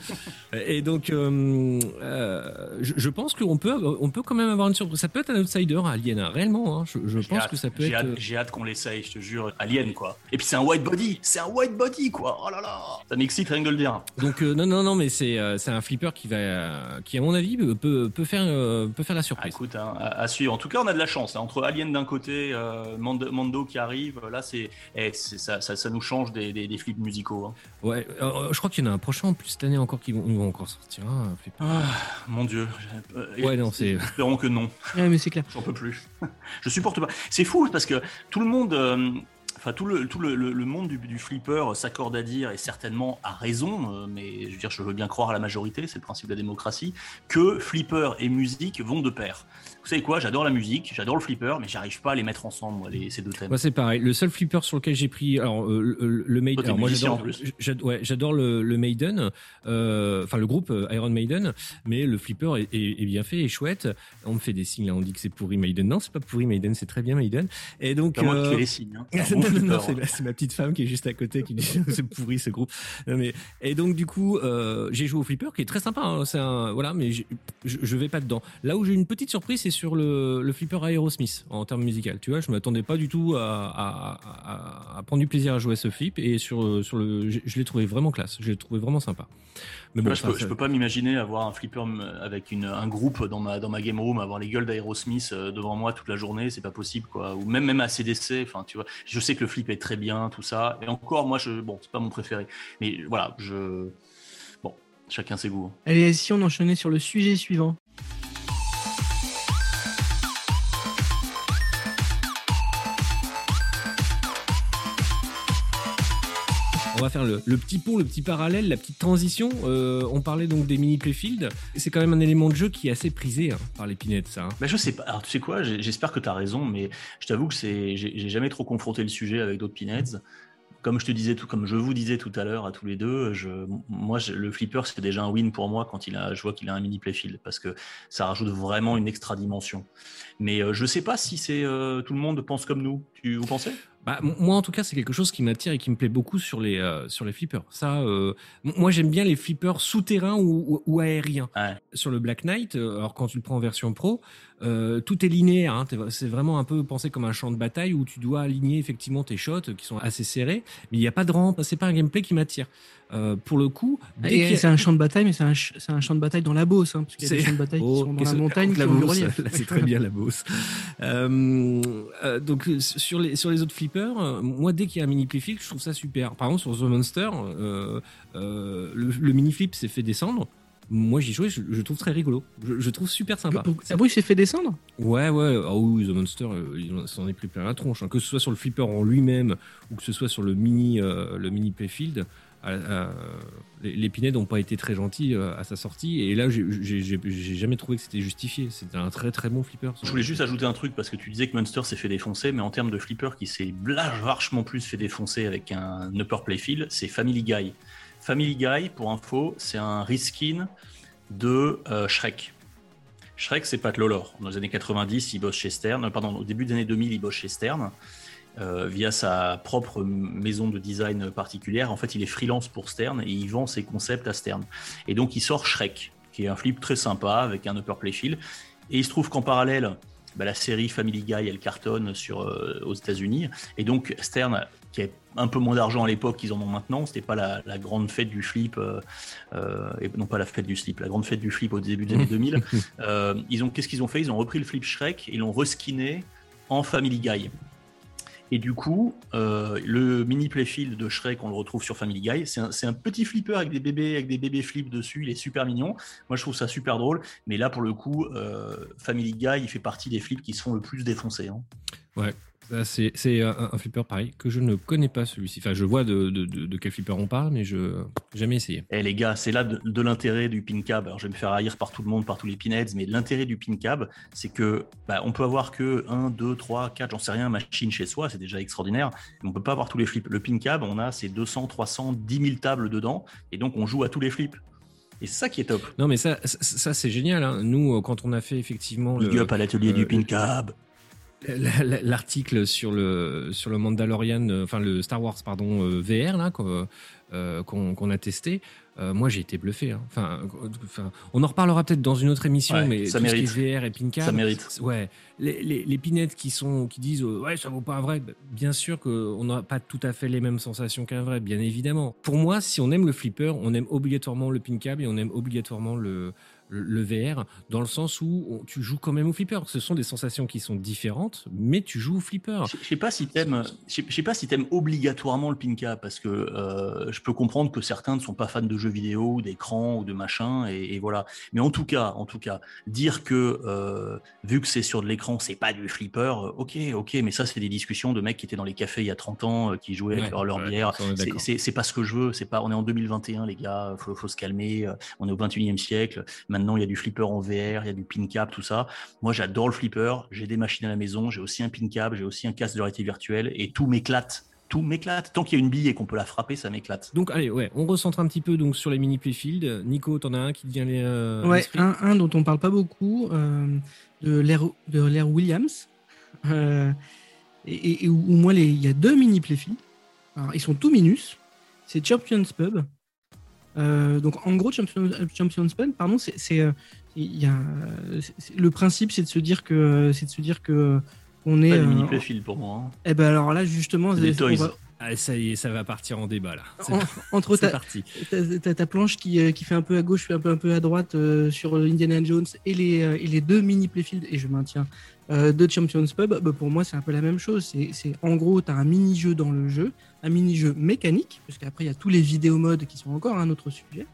Et donc, euh, euh, je, je pense qu'on peut, on peut quand même avoir une surprise. Ça peut être un outsider, Alien, hein, réellement. hein. Je, pense hâte, que ça peut j'ai être. hâte- J'ai hâte, qu'on l'essaye, je te jure. Alien, quoi. Et puis c'est un white body, c'est un white body, quoi. Oh là là, ça m'excite rien que de le dire. Donc, euh, non, non, non, mais c'est, euh, c'est un flipper qui va, euh, qui à mon avis peut, peut faire, euh, peut faire la Ah, surprise. écoute, hein, à, à suivre. En tout cas, on a de la chance. hein. Entre Alien d'un côté, euh, Mando, Mando qui arrive, là, c'est, eh, c'est- ça, ça, ça nous change des, des, des flips musicaux. hein. Ouais, euh, je crois qu'il y en a un prochain en plus cette année encore qui vont, vont encore sortir. flipper. Ah, mon Dieu. Euh, Ouais, non, c'est. Espérons que non. Ouais, mais c'est clair. J'en peux plus. je supporte pas. C'est fou parce que tout le monde, euh, enfin tout le tout le, le- le monde du, du flipper s'accorde à dire et certainement a raison, euh, mais je veux dire, je veux bien croire à la majorité, c'est le principe de la démocratie, que flipper et musique vont de pair. Vous savez quoi J'adore la musique, j'adore le flipper, mais j'arrive pas à les mettre ensemble, moi, les, ces deux thèmes. Moi, c'est pareil. Le seul flipper sur lequel j'ai pris, alors euh, le, le Maiden. Alors, moi, j'adore, ouais, j'adore le, le Maiden, euh, enfin le groupe euh, Iron Maiden, mais le flipper est, est- est bien fait et chouette. On me fait des signes là, on dit que c'est pourri Maiden. Non, c'est pas pourri Maiden, c'est très bien Maiden. Et donc. C'est moi qui euh, fais les signes. hein. Non, bon non, non, c'est ma, petite femme qui est juste à côté qui dit c'est pourri ce groupe. Non, mais, et donc du coup, euh, j'ai joué au flipper qui est très sympa. hein, c'est un, voilà, mais je, je vais pas dedans. Là où j'ai une petite surprise, c'est sur le, le flipper Aerosmith en termes musical. Tu vois, je m'attendais pas du tout à, à, à- à prendre du plaisir à jouer à ce flip et sur sur le, je, je l'ai trouvé vraiment classe. Je l'ai trouvé vraiment sympa. Mais bon, Moi, je, peux, ça- je peux pas m'imaginer avoir un flipper m- avec une, un groupe dans ma, dans ma game room, avoir les gueules d'Aerosmith euh, devant moi toute la journée, c'est pas possible, quoi. Ou même, même à CDC, enfin, tu vois. Je sais que le flip est très bien, tout ça. Et encore, moi, je, bon, c'est pas mon préféré. Mais voilà, je. Bon, chacun ses goûts. hein. Allez, si on enchaînait sur le sujet suivant. On va faire le, petit pont, le petit parallèle, la petite transition. Euh, on parlait donc des mini playfield. C'est quand même un élément de jeu qui est assez prisé hein, par les pinettes, ça. hein. Bah, je sais pas. Alors, tu sais quoi, j'espère que tu as raison, mais je t'avoue que j'ai jamais trop confronté le sujet avec d'autres pinheads. Comme je te disais tout, comme je vous disais tout à l'heure à tous les deux, moi, le flipper, c'est déjà un win pour moi quand il a, je vois qu'il a un mini playfield parce que ça rajoute vraiment une extra dimension. Mais euh, je sais pas si c'est euh, tout le monde pense comme nous. Tu vous pensez? Bah, moi, en tout cas, c'est quelque chose qui m'attire et qui me plaît beaucoup sur les, euh, sur les flippers. Ça, euh, moi, j'aime bien les flippers souterrains ou, ou, ou aériens. Ouais. Sur le Black Knight, euh, alors quand tu le prends en version pro, euh, tout est linéaire. Hein, c'est vraiment un peu pensé comme un champ de bataille où tu dois aligner effectivement tes shots qui sont assez serrés, mais il n'y a pas de rampe. C'est pas un gameplay qui m'attire. Euh, pour le coup, C'est un champ de bataille, mais c'est un, ch- un champ de bataille dans la Beauce. Hein, parce qu'il y a des C'est- champs de bataille qui Oh, sont dans la montagne, la Beauce, c'est très bien la Beauce. Euh, euh, donc euh, sur les sur les autres flippers, euh, moi dès qu'il y a un mini flip, je trouve ça super. Par exemple sur The Monster, euh, euh, le, le mini flip s'est fait descendre. Moi j'y jouais, je, je trouve très rigolo. Je, je trouve super sympa. Ah bon, il s'est fait descendre Ouais ouais. Ah oui, The Monster, il en- s'en est pris plein la tronche. hein. Que ce soit sur le flipper en lui-même ou que ce soit sur le mini le mini playfield. Les, les Pinhead n'ont pas été très gentils euh, à sa sortie et là j'ai- jamais trouvé que c'était justifié. C'était un très très bon flipper. Je voulais juste ajouter un truc parce que tu disais que Monster s'est fait défoncer, mais en termes de flipper qui s'est vachement plus fait défoncer avec un upper playfield, c'est Family Guy. Family Guy, pour info, c'est un reskin de euh, Shrek. Shrek, c'est Pat Lawlor. Dans les années 90, il bosse chez Stern. euh, Pardon, au début des années 2000, il bosse chez Stern. Euh, via sa propre maison de design particulière. En fait, il est freelance pour Stern et il vend ses concepts à Stern. Et donc, il sort Shrek, qui est un flip très sympa avec un upper playfield. Et il se trouve qu'en parallèle, bah, la série Family Guy, elle cartonne sur, euh, aux États-Unis. Et donc, Stern, qui a un peu moins d'argent à l'époque qu'ils en ont maintenant, c'était pas la, la grande fête du flip, euh, et non pas la fête du slip, la grande fête du flip au début des années 2000. euh, ils ont, qu'est-ce qu'ils ont fait? Ils ont repris le flip Shrek et l'ont reskiné en Family Guy. Et du coup, euh, le mini playfield de Shrek, on le retrouve sur Family Guy. C'est un, petit flipper avec des bébés, avec des bébés flips dessus. Il est super mignon. Moi, je trouve ça super drôle. Mais là, pour le coup, euh, Family Guy, il fait partie des flips qui se font le plus défoncer. hein. Bah, c'est c'est un, un flipper pareil que je ne connais pas celui-ci. Enfin, je vois de, de, de, de quel flipper on parle, mais je n'ai jamais essayé. Eh les gars, c'est là de, l'intérêt du pin cab. Alors je vais me faire haïr par tout le monde, par tous les pinheads, mais l'intérêt du pin cab, c'est que bah, on peut avoir que 1, 2, 3, 4, j'en sais rien, machines chez soi, c'est déjà extraordinaire. Mais on peut pas avoir tous les flips. Le pin cab, on a ces 200, 300, 10 000 tables dedans, et donc on joue à tous les flips. Et c'est ça qui est top. Non, mais ça, ça, ça, c'est génial. hein. Nous, euh, quand on a fait effectivement Big le- up à l'atelier euh, du pin cab. la- la- l'article sur le sur le Mandalorian, euh, enfin le Star Wars pardon euh, VR là qu'on euh, qu'on a testé. euh, moi, j'ai été bluffé. hein. Enfin, enfin, on en reparlera peut-être dans une autre émission, Ouais, mais ça tout ce qui mérite. est VR et Pincab, Ça mérite. Ouais, les, les, les pinettes qui sont qui disent euh, ouais ça vaut pas un vrai. bah, Bien sûr qu'on n'a pas tout à fait les mêmes sensations qu'un vrai, bien évidemment. Pour moi, si on aime le flipper, on aime obligatoirement le pincab et on aime obligatoirement le le, VR dans le sens où on- tu joues quand même au flipper. Ce sont des sensations qui sont différentes, mais tu joues au flipper. Je sais pas si t'aimes, je sais- pas si t'aimes obligatoirement le pin cap parce que euh, je peux comprendre que certains ne sont pas fans de jeux vidéo, d'écran ou de machin et, et voilà. Mais en tout cas, en tout cas, dire que euh, vu que c'est sur de l'écran, c'est pas du flipper, euh, ok, ok, mais ça c'est des discussions de mecs qui étaient dans les cafés il y a 30 ans, qui jouaient avec Ouais, leur, leur ouais, bière. C'est- pas ce que je veux. C'est pas. On est en 2021, les gars. Faut, faut se calmer. On est au 21e siècle. Maintenant, il y a du flipper en VR, il y a du pin cap, tout ça. Moi, j'adore le flipper. J'ai des machines à la maison. J'ai aussi un pin cap. J'ai aussi un casque de réalité virtuelle. Et tout m'éclate. Tout m'éclate. Tant qu'il y a une bille et qu'on peut la frapper, ça m'éclate. Donc allez, ouais, on recentre un petit peu donc sur les mini playfield. Nico, t'en as un qui te vient les. euh, Ouais, un, un dont on parle pas beaucoup, euh, de l'ère de l'ère Williams, euh, et, et- où, où moi les- il y a deux mini playfield. Alors ils sont tout minus. C'est Champions Pub. Euh, donc en gros Champions, Champions pardon, c'est euh, c'est- le principe c'est de se dire que c'est de se dire que on est. Pas euh, mini playfield pour moi. hein. eh ben alors là justement, C'est des on toys. va- Ah, ça y est, ça va partir en débat là. En- entre ta, parti. T'as ta planche qui, euh, qui fait un peu à gauche, fait un peu, un peu à droite euh, sur Indiana Jones et les, euh, et les deux mini playfield, et je maintiens, euh, de Champions Pub, bah, pour moi c'est un peu la même chose. C'est en gros, tu as un mini-jeu dans le jeu, un mini-jeu mécanique, parce qu'après il y a tous les vidéos modes qui sont encore un autre sujet,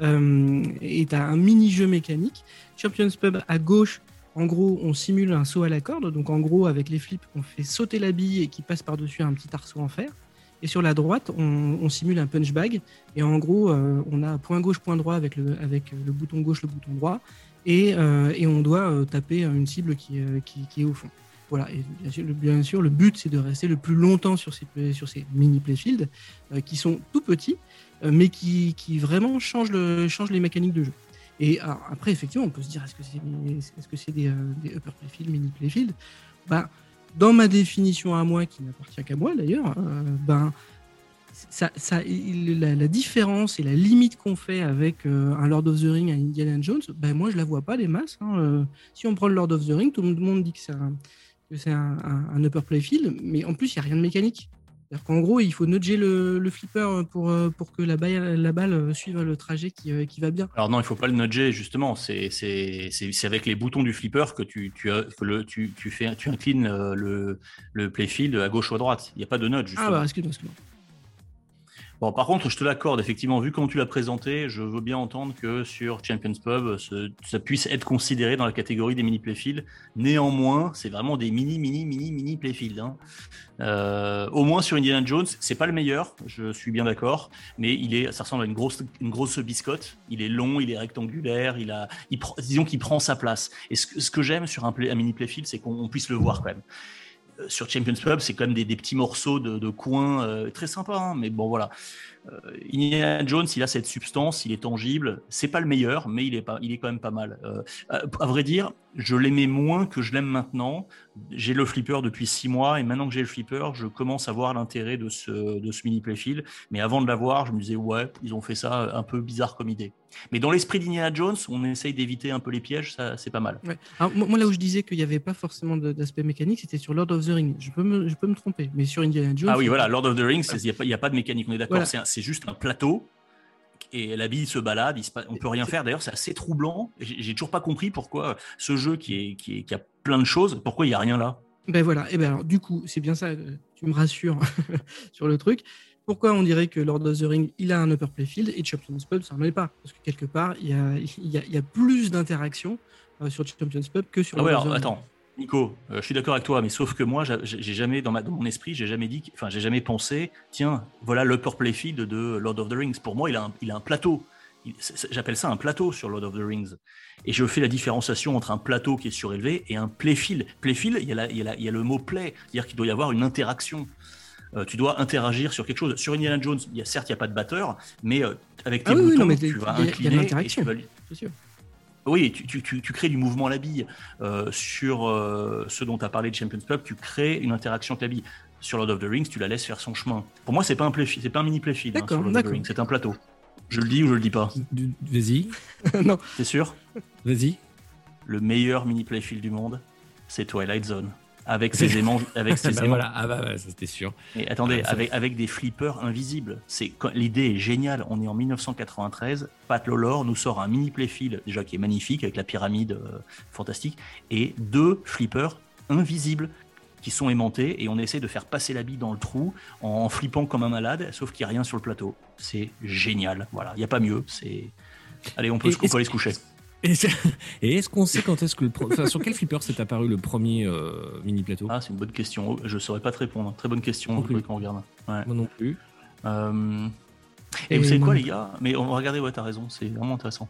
Euh, et tu as un mini-jeu mécanique. Champions Pub à gauche, en gros, on simule un saut à la corde, donc en gros, avec les flips, on fait sauter la bille et qui passe par-dessus un petit arceau en fer. Et sur la droite, on, simule un punch bag. Et en gros, euh, on a point gauche, point droit avec le bouton gauche, le bouton droit. Et, euh, et on doit euh, taper une cible qui, euh, qui, est au fond. Voilà. Bien sûr, le, but, c'est de rester le plus longtemps sur ces, mini playfields qui sont tout petits, mais qui, vraiment changent, le, changent les mécaniques de jeu. Et après, effectivement, on peut se dire est-ce que c'est des, upper playfield, mini playfield bah, Dans ma définition à moi, qui n'appartient qu'à moi d'ailleurs, ben, ça, ça, il- la, la différence et la limite qu'on fait avec euh, un Lord of the Ring, un Indiana Jones, ben moi je la vois pas des masses. hein. Euh, si on prend le Lord of the Ring, tout le monde dit que c'est un, que c'est un, un- un upper playfield, mais en plus il n'y a rien de mécanique. C'est-à-dire qu'en gros, il faut nudger le, le flipper pour, euh, pour que la balle, la balle suive le trajet qui, qui va bien. Alors non, il faut pas le nudger justement. C'est c'est c'est c'est avec les boutons du flipper que tu tu que le tu tu fais tu inclines le le playfield à gauche ou à droite. Il n'y a pas de nudge. Ah Justement. bah excuse-moi, excuse-moi. Bon, par contre, je te l'accorde, effectivement, vu comment tu l'as présenté, je veux bien entendre que sur Champions Pub, ce- ça puisse être considéré dans la catégorie des mini playfields. Néanmoins, c'est vraiment des mini, mini, mini, mini playfields. hein. Euh, au moins sur Indiana Jones, c'est pas le meilleur, je suis bien d'accord, mais il est, ça ressemble à une grosse, une grosse biscotte. Il est long, il est rectangulaire, il a, il disons qu'il prend sa place. Et ce, que- ce que j'aime sur un, play- un mini playfield, c'est qu'on on puisse le voir quand même. Sur Champions Pub, c'est quand même des, des petits morceaux de, de coins euh, très sympas, hein, mais bon voilà. Euh, Indiana Jones, il a cette substance, il est tangible. C'est pas le meilleur, mais il est pas, il est quand même pas mal. Euh, à, vrai dire, je l'aimais moins que je l'aime maintenant. J'ai le flipper depuis six mois et maintenant que j'ai le flipper, je commence à voir l'intérêt de ce, de ce mini playfield. Mais avant de l'avoir, je me disais ouais, ils ont fait ça un peu bizarre comme idée. Mais dans l'esprit d'Indiana Jones, on essaye d'éviter un peu les pièges, ça c'est pas mal. Ouais. Alors, moi, là où je disais qu'il n'y avait pas forcément d'aspect mécanique, c'était sur Lord of the Ring. Je peux me, je peux me tromper, mais sur Indiana Jones. Ah oui, voilà, Lord of the Rings, il n'y a, pas- y a pas de mécanique, on est d'accord. Voilà. C'est un- C'est juste un plateau et la bille se balade, il se on peut rien faire. D'ailleurs, c'est assez troublant. J'ai toujours pas compris pourquoi ce jeu qui, est, qui, est- qui a plein de choses, pourquoi il y a rien là. Ben voilà, et ben alors du coup, c'est bien ça, euh, tu me rassures sur le truc. Pourquoi on dirait que Lord of the Ring, il a un upper playfield et Champions Pub, ça n'en est pas? Parce que quelque part, il y a, il y a, il y a plus d'interaction euh, sur Champions Pub que sur Ah ouais, Lord of alors the Ring. attends. Nico, euh, je suis d'accord avec toi, mais sauf que moi, j'a- j'ai jamais dans, ma, dans mon esprit, j'ai jamais dit, enfin, j'ai jamais pensé, tiens, voilà l'upper playfield de Lord of the Rings. Pour moi, il a un, il a un plateau. J'appelle ça un plateau sur Lord of the Rings. Et je fais la différenciation entre un plateau qui est surélevé et un playfield. Playfield, il y a, la- il y a, la- il y a le mot play, c'est-à-dire qu'il doit y avoir une interaction. Euh, tu dois interagir sur quelque chose. Sur Indiana Jones, il y a, certes, il n'y a pas de batteur, mais euh, avec tes Ah oui, oui, boutons, non, mais tu vas il y a de incliner et tu vas. Oui, tu, tu- tu- tu crées du mouvement à la bille. Euh, sur euh, ce dont tu as parlé de Champions Club, tu crées une interaction avec la bille. Sur Lord of the Rings, tu la laisses faire son chemin. Pour moi, c'est pas un playfield, c'est pas un mini playfield hein, D'accord, sur Lord of the d'accord. Rings, c'est un plateau. Je le dis ou je le dis pas? Vas-y, non, T'es sûr? Vas-y. Le meilleur mini playfield du monde, c'est Twilight Zone. Avec ses aimants, avec ses Bah aimants. voilà, ah bah, bah, c'était sûr. Et attendez, Ah, avec, avec des flippers invisibles. C'est l'idée est géniale. On est en 1993. Pat Lawlor nous sort un mini playfield déjà qui est magnifique avec la pyramide euh, fantastique et deux flippers invisibles qui sont aimantés et on essaie de faire passer la bille dans le trou en, flippant comme un malade, sauf qu'il n'y a rien sur le plateau. C'est génial. Voilà, il n'y a pas mieux. C'est allez, on peut, se- on peut aller se coucher. Et, est-ce qu'on sait quand est-ce que le pro- enfin, sur quel flipper s'est apparu le premier euh, mini plateau? Ah, c'est une bonne question. Je saurais pas te répondre. Très bonne question. Je qu'on regarde. Ouais. Moi non plus. Euh, Et, Et vous savez quoi, les gars? Mais on va regarder, ouais, t'as raison, c'est vraiment intéressant.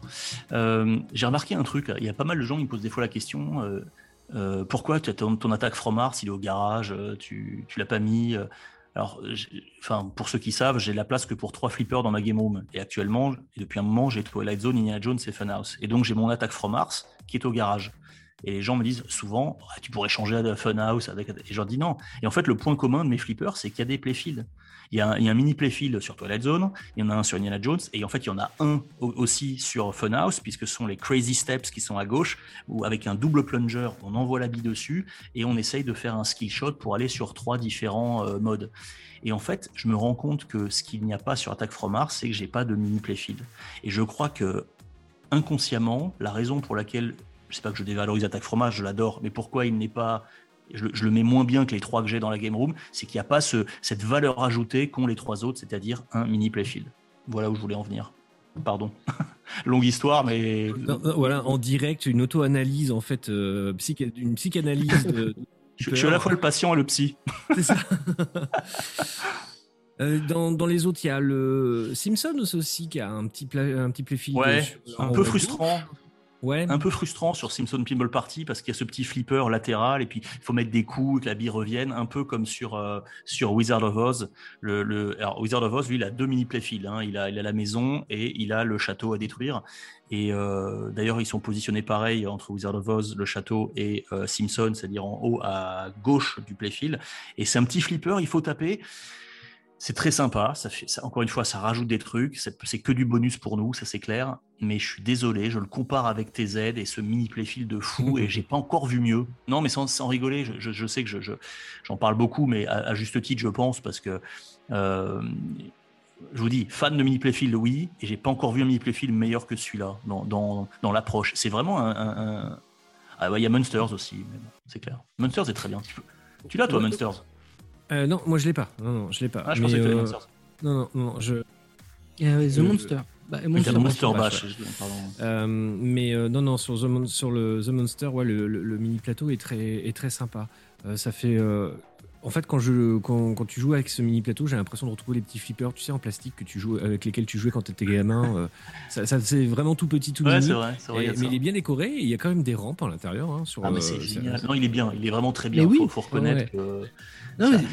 Euh, J'ai remarqué un truc, il y a pas mal de gens qui me posent des fois la question pourquoi tu as ton, ton attaque From Mars, il est au garage, tu, tu l'as pas mis. Alors, enfin, pour ceux qui savent, j'ai la place que pour trois flippers dans ma game room. Et actuellement, et depuis un moment, j'ai Twilight Zone, Indiana Jones et Funhouse. Et donc, j'ai mon attaque From Mars qui est au garage. Et les gens me disent souvent, Ah, tu pourrais changer à Funhouse avec. Et je leur dis non. Et en fait, le point commun de mes flippers, c'est qu'il y a des playfields. Il y, a un, mini playfield sur Twilight Zone, il y en a un sur Indiana Jones, et en fait, il y en a un au- aussi sur Funhouse, puisque ce sont les Crazy Steps qui sont à gauche, où avec un double plunger, on envoie la bille dessus, et on essaye de faire un skill shot pour aller sur trois différents euh, modes. Et en fait, je me rends compte que ce qu'il n'y a pas sur Attack from Mars, c'est que j'ai pas de mini playfield. Et je crois que inconsciemment, la raison pour laquelle, je sais pas que je dévalorise Attack from Mars, je l'adore, mais pourquoi il n'est pas je, le- je le mets moins bien que les trois que j'ai dans la game room, c'est qu'il n'y a pas ce, cette valeur ajoutée qu'ont les trois autres, c'est-à-dire un mini playfield. Voilà où je voulais en venir. Pardon. Longue histoire, mais non, voilà, en direct, une auto-analyse en fait, euh, psych- une psychanalyse de. je, je suis à la fois le patient et le psy. C'est ça. Euh, dans, dans les autres, il y a le Simpson aussi qui a un petit, pla- un petit playfield. Ouais, un peu frustrant. Un peu frustrant sur Simpson Pinball Party parce qu'il y a ce petit flipper latéral et puis il faut mettre des coups, que la bille revienne, un peu comme sur, euh, sur Wizard of Oz. Le, le- alors Wizard of Oz, lui, il a deux mini playfields. Hein. Il, a, il a la maison et il a le château à détruire. Et euh, d'ailleurs, ils sont positionnés pareil entre Wizard of Oz, le château et euh, Simpson, c'est-à-dire en haut à gauche du playfield. Et c'est un petit flipper, il faut taper. C'est très sympa. Ça fait, ça- encore une fois, ça rajoute des trucs. C'est que du bonus pour nous, ça c'est clair. Mais je suis désolé, je le compare avec TZ et ce mini playfield de fou et j'ai pas encore vu mieux. Non, mais sans, sans rigoler, je, je- je sais que je, je- j'en parle beaucoup, mais à, à juste titre, je pense, parce que euh, je vous dis, fan de mini playfield, oui, et j'ai pas encore vu un mini playfield meilleur que celui-là dans, dans, dans l'approche. C'est vraiment un. un- un- Ah ouais, il y a Monsters aussi, mais bon, c'est clair. Monsters est très bien. Tu, tu l'as, toi, Ouais. Monsters? Euh, non, moi je l'ai pas. Non, non, je l'ai pas. Ah, je Mais, pensais que euh, Monsters. Non, non, non, je. Il The Euh, Monster. Bah, Il y Monster, a Monster Monster Bash. Bash, pardon. Euh, mais euh, non, non, sur, The Mon- sur le The Monster, ouais, le, le- le mini plateau est très, est très sympa. Euh, ça fait. euh, En fait, quand, je, quand, quand tu joues avec ce mini plateau, j'ai l'impression de retrouver les petits flippers, tu sais, en plastique que tu joues, avec lesquels tu jouais quand tu étais gamin. euh, ça, ça- c'est vraiment tout petit, tout Ouais, mini. c'est vrai. Et- il mais ça. il est bien décoré. et Il y a quand même des rampes à l'intérieur. hein, sur, Ah, mais euh, c'est ça- génial. Non, il est bien, il est vraiment très bien. Mais oui. faut, faut reconnaître Ouais, que. Non, Ça- mais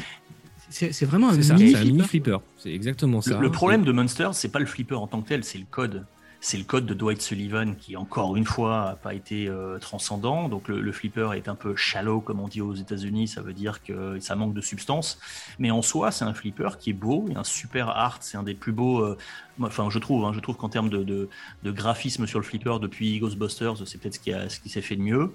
c'est vraiment un ça, mini c'est un mini flipper. C'est exactement ça. Le, le problème de Monster, c'est pas le flipper en tant que tel, c'est le code. C'est le code de Dwight Sullivan qui, encore une fois, n'a pas été euh, transcendant. Donc le, le flipper est un peu shallow, comme on dit aux États-Unis. Ça veut dire que ça manque de substance. Mais en soi, c'est un flipper qui est beau, il y a un super art. C'est un des plus beaux. euh, enfin, je trouve. hein, je trouve qu'en termes de, graphisme sur le flipper depuis Ghostbusters, c'est peut-être ce qui, s'est fait de mieux.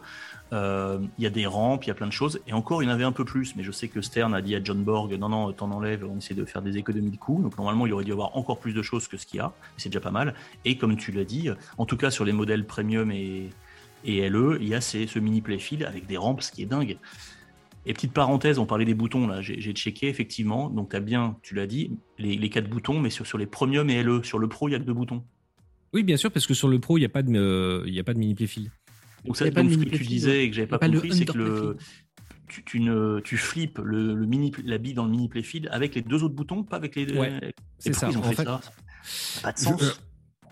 Euh, Il y a des rampes, il y a plein de choses. Et encore, il y en avait un peu plus. Mais je sais que Stern a dit à John Borg non, non, t'en enlèves, on essaie de faire des économies de coûts. Donc normalement, il aurait dû y avoir encore plus de choses que ce qu'il y a. C'est déjà pas mal. Et comme tu l'as dit, en tout cas sur les modèles premium et, LE, il y a ce mini playfield avec des rampes, ce qui est dingue. Et petite parenthèse, on parlait des boutons, là, j'ai checké effectivement. Donc tu as bien, tu l'as dit, les, les quatre boutons, mais sur, sur les premium et LE. Sur le pro, il y a que deux boutons. Oui, bien sûr, parce que sur le Pro, il n'y a pas de, euh, il y a pas de mini playfield. Donc, ça, donc de ce que tu disais et que j'avais pas, pas compris, c'est que le, tu, tu, ne, tu flippes le, le mini, la bille dans le mini playfield avec les deux autres boutons, pas avec les. Ouais, les- c'est ça. Ils ont En fait, fait, ça. Pas de je- sens. euh,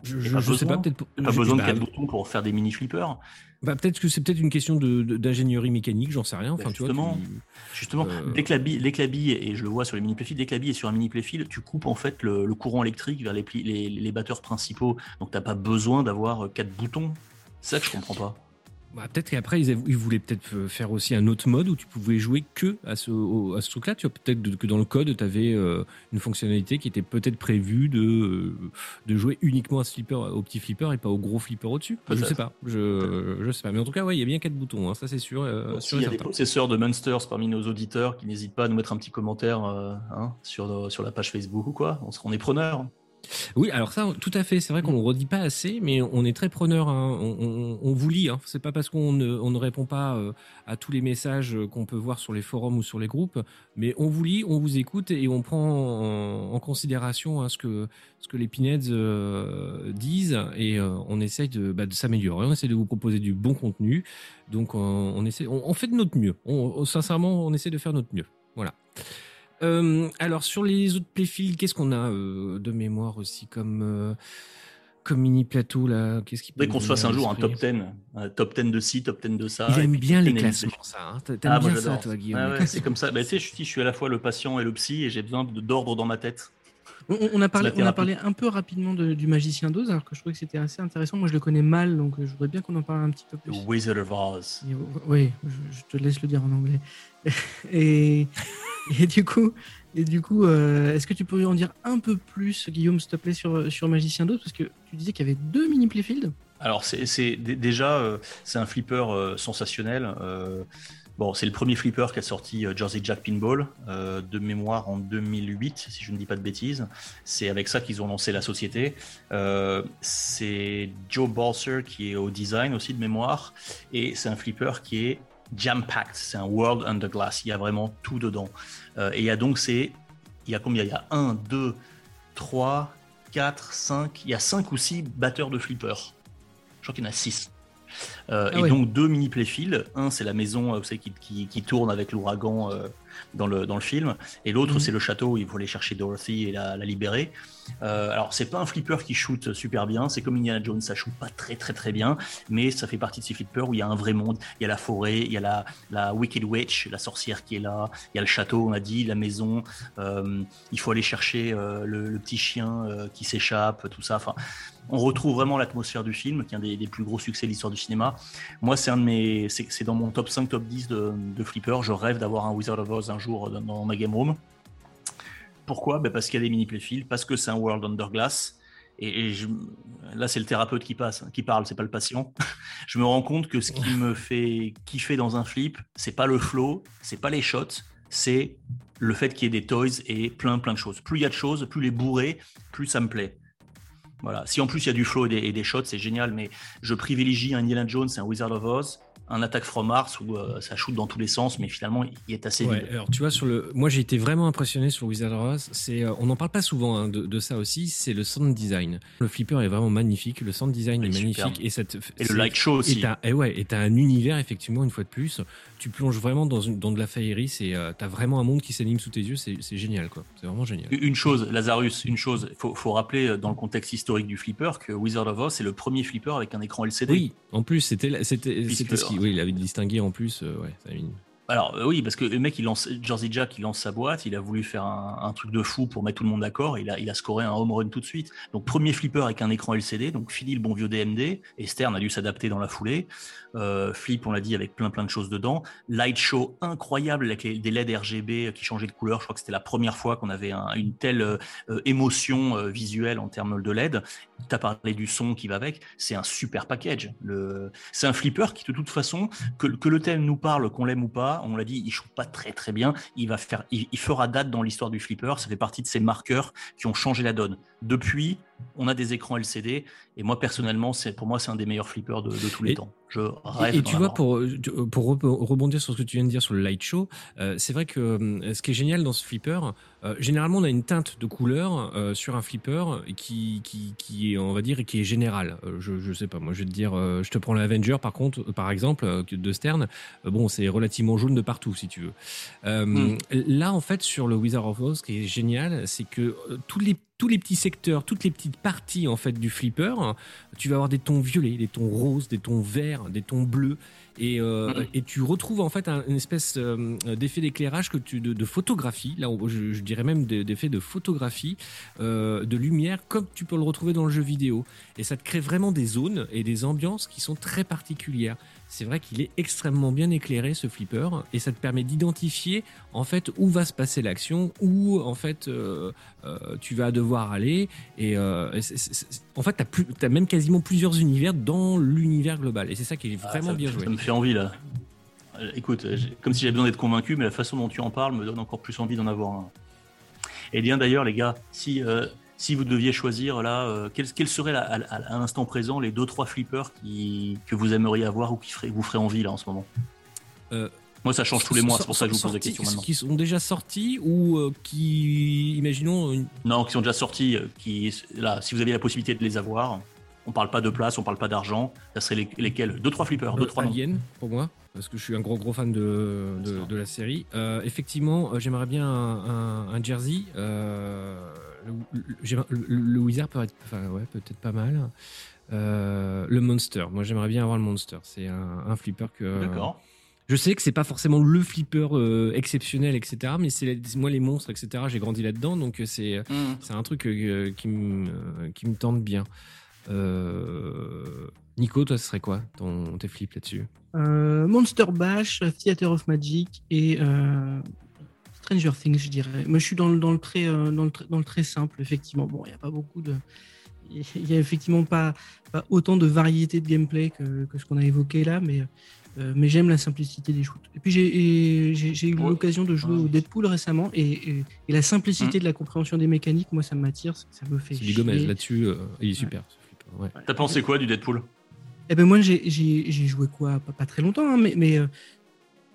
Je, je- sais pas, peut-être. pas besoin de bah, quatre boutons pour faire des mini flippers. bah, peut-être que c'est peut-être une question de- de- d'ingénierie mécanique, j'en sais rien. Enfin, Bah, tu vois, justement. tu- Justement, Euh. dès, que la bille, dès que la bille, et je le vois sur les mini playfields, dès que la bille est sur un mini playfield, tu coupes en fait le, le courant électrique vers les, pli- les, les batteurs principaux. Donc t'as pas besoin d'avoir euh, quatre boutons. C'est ça que je comprends pas. Bah, peut-être qu'après, ils, ils voulaient peut-être euh, faire aussi un autre mode où tu pouvais jouer que à ce, au- à ce truc-là. Tu vois, peut-être que dans le code, tu avais une fonctionnalité qui était peut-être prévue de, euh, de jouer uniquement à ce flipper, au petit flipper et pas au gros flipper au-dessus. Je Peut-être. sais pas. Je, je sais pas. Mais en tout cas, ouais, il y a bien quatre boutons. hein, ça, c'est sûr. euh, et y a des possesseurs de Munsters parmi nos auditeurs qui n'hésitent pas à nous mettre un petit commentaire euh, hein, sur, sur la page Facebook ou quoi, on, est preneur. Oui, alors ça, tout à fait. C'est vrai qu'on ne redit pas assez, mais on est très preneur. hein. On, vous lit. Hein. C'est pas parce qu'on ne, on ne répond pas euh, à tous les messages euh, qu'on peut voir sur les forums ou sur les groupes, mais on vous lit, on vous écoute et on prend en, considération hein, ce que les Pinheads euh, disent et on essaye de, bah, de s'améliorer. On essaie de vous proposer du bon contenu. Donc on, essaie, on, fait de notre mieux. Sincèrement, on essaie de faire notre mieux. Voilà. Euh, alors sur les autres playfields, qu'est-ce qu'on a euh, de mémoire aussi comme euh, comme mini plateau là? Qu'est-ce qui qu'on se fasse un jour un top l'esprit 10, un top 10 de ci, top 10 de ça. Il aime bien les 10 et classements, ça. hein. T'a- T'aimes Ah, moi, bien ça, j'adore. toi, Guillaume. Ah ouais, c'est comme ça. Bah, tu sais, je, je suis à la fois le patient et le psy et j'ai besoin de- d'ordre dans ma tête. On, a parlé, on a parlé un peu rapidement de- du magicien d'Oz, alors que je trouvais que c'était assez intéressant. Moi, je le connais mal, donc je voudrais bien qu'on en parle un petit peu The plus. Wizard of Oz. Et, Oui, je, je te laisse le dire en anglais. Et, et du coup, et du coup euh, est-ce que tu pourrais en dire un peu plus, Guillaume, s'il te plaît, sur, sur Magicien d'Oz Parce que tu disais qu'il y avait deux mini playfields. Alors, c'est c'est- dé- déjà, euh, c'est un flipper euh, sensationnel. bon, c'est le premier flipper qui a sorti Jersey Jack Pinball, de mémoire en 2008, si je ne dis pas de bêtises. C'est avec ça qu'ils ont lancé la société. C'est Joe Balser qui est au design aussi de mémoire. Et c'est un flipper qui est jam-packed. C'est un World Under Glass. Il y a vraiment tout dedans. Euh, et il y a donc, c'est. Il y a combien? Il y a 1, 2, 3, 4, 5. Il y a 5 ou 6 batteurs de flipper. Je crois qu'il y en a 6. Ah et ouais. donc deux mini playfields. Un, c'est la maison euh, vous savez, qui, qui- qui tourne avec l'ouragan euh, dans, le, dans le film. Et l'autre, Mhm. c'est le château où il faut aller chercher Dorothy et la, la libérer. Euh, alors, c'est pas un flipper qui shoot super bien. C'est comme Indiana Jones, ça shoot pas très très très bien. Mais ça fait partie de ces flippers où il y a un vrai monde. Il y a la forêt, il y a la, la Wicked Witch, la sorcière qui est là. Il y a le château, on a dit, la maison. Euh, il faut aller chercher euh, le, le petit chien euh, qui s'échappe, tout ça. Enfin, on retrouve vraiment l'atmosphère du film, qui est un des, plus gros succès de l'histoire du cinéma. Moi, c'est un de mes, c'est dans mon top 5, top 10 de, de flipper. Je rêve d'avoir un Wizard of Oz un jour dans, ma game room. Pourquoi? Ben Parce qu'il y a des mini playfields, parce que c'est un World Under Glass. Et, là, c'est le thérapeute qui passe, qui parle, c'est pas le patient. je me rends compte que ce qui me fait kiffer dans un flip, c'est pas le flow, c'est pas les shots, c'est le fait qu'il y ait des toys et plein plein de choses. Plus il y a de choses, plus les bourrés, plus ça me plaît. Voilà. Si en plus il y a du flow et des, shots, c'est génial. Mais je privilégie un Indiana Jones et un Wizard of Oz, un Attack from Mars où euh, ça shoot dans tous les sens, mais finalement il est assez Ouais, vide. alors tu vois sur le, moi j'ai été vraiment impressionné sur Wizard of Oz. C'est, euh, on n'en parle pas souvent hein, de, de ça aussi. C'est le sound design. Le flipper est vraiment magnifique. Le sound design Ouais, est magnifique et cette Et le light show aussi. Et t'as, et ouais, et t'as un univers effectivement une fois de plus. Tu plonges vraiment dans une, dans de la faillerie. C'est, euh, t'as vraiment un monde qui s'anime sous tes yeux. C'est, c'est génial quoi. C'est vraiment génial. Une chose, Lazarus, une chose, il faut, faut rappeler euh, dans le contexte historique du flipper que Wizard of Oz c'est le premier flipper avec un écran LCD. Oui, en plus c'était, c'était, Puisque- c'était ce qui, oui, il avait distingué en plus. euh, ouais, ça a mis- Alors euh, oui, parce que le mec, il lance Jersey Jack, il lance sa boîte, il a voulu faire un, truc de fou pour mettre tout le monde d'accord, il a, il a scoré un home run tout de suite. Donc premier flipper avec un écran LCD, donc fini le bon vieux DMD, et Stern a dû s'adapter dans la foulée. Euh, flip, on l'a dit, avec plein plein de choses dedans. Light show incroyable avec des LED RGB qui changeaient de couleur. Je crois que c'était la première fois qu'on avait un- une telle euh, euh, émotion euh, visuelle en termes de LED. Tu as parlé du son qui va avec, c'est un super package. C'est un flipper qui de toute façon que le thème nous parle, qu'on l'aime ou pas, on l'a dit, il joue pas très très bien. Il va faire, il, il fera date dans l'histoire du flipper. Ça fait partie de ces marqueurs qui ont changé la donne. Depuis, on a des écrans LCD et moi personnellement, c'est pour moi c'est un des meilleurs flippers de, de tous les Et- temps. Je rêve. Et, tu vois, pour, pour re- rebondir sur ce que tu viens de dire sur le light show, euh, c'est vrai que euh, ce qui est génial dans ce flipper, euh, généralement on a une teinte de couleur euh, sur un flipper qui, qui, qui est, on va dire, qui est générale. Euh, je, je sais pas, moi je vais te dire, euh, je te prends l'Avenger par contre, euh, par exemple, euh, de Stern, euh, bon c'est relativement jaune de partout si tu veux. Euh, Mm. Là en fait sur le Wizard of Oz, ce qui est génial, c'est que euh, tous les tous les petits secteurs, toutes les petites parties en fait du flipper, tu vas avoir des tons violets, des tons roses, des tons verts, des tons bleus, et, euh, et tu retrouves en fait un- une espèce euh, d'effet d'éclairage que tu de, de photographie. Là, je, je dirais même de- d'effet de photographie, euh, de lumière, comme tu peux le retrouver dans le jeu vidéo. Et ça te crée vraiment des zones et des ambiances qui sont très particulières. C'est vrai qu'il est extrêmement bien éclairé ce flipper et ça te permet d'identifier en fait où va se passer l'action, où en fait euh, euh, tu vas devoir aller et, euh, en fait tu as, même quasiment plusieurs univers dans l'univers global et c'est ça qui est Ah, vraiment ça, bien ça joué. me fait envie là. Écoute, comme si j'avais besoin d'être convaincu, mais la façon dont tu en parles me donne encore plus envie d'en avoir un. Et bien d'ailleurs, les gars, si, si vous deviez choisir là, euh, quels seraient à, à- à l'instant présent les deux trois flippers qui, que vous aimeriez avoir ou qui ferait, vous feraient envie là en ce moment Euh, Moi, ça change tous les mois, c'est pour ça que je vous pose Sortis- questions maintenant. Qui sont déjà sortis ou euh, qui, imaginons, une- Non, qui sont déjà sortis, qui là, si vous aviez la possibilité de les avoir, on parle pas de place, on parle pas d'argent, ça serait les- lesquels? Deux trois flippers, deux trois noms. Alien pour moi parce que je suis un gros gros fan de, de, de la série. Euh, effectivement, j'aimerais bien un, un- un jersey. Euh, le, Wizard peut être, enfin ouais, peut-être pas mal. Euh, le Monster, moi j'aimerais bien avoir le Monster. C'est un, un flipper que. D'accord. Je sais que c'est pas forcément le flipper euh, exceptionnel, etc. Mais c'est moi les monstres, etc. J'ai grandi là-dedans, donc euh, c'est Hmm. c'est un truc euh, qui me euh, qui me tente bien. Euh, Nico, toi, ce serait quoi ton tes flips là-dessus? Euh, Monster Bash, Theater of Magic et euh, Stranger Things, je dirais. Moi, je suis dans le, dans le, très, euh, dans le, très- dans le très simple, effectivement. Bon, il n'y a pas beaucoup de. Il n'y a effectivement pas, pas autant de variété de gameplay que, que ce qu'on a évoqué là, mais, euh, mais j'aime la simplicité des shoots. Et puis, j'ai eu Ouais. l'occasion de jouer Ouais. au Deadpool récemment, et, et, et la simplicité de la compréhension des mécaniques, moi, ça m'attire, ça me fait. C'est du Gomez là-dessus, euh, il est super. ce flipper, ouais. T'as pensé quoi du Deadpool? Eh ben moi, j'ai- joué quoi? Pas, pas très longtemps, hein, mais, mais euh,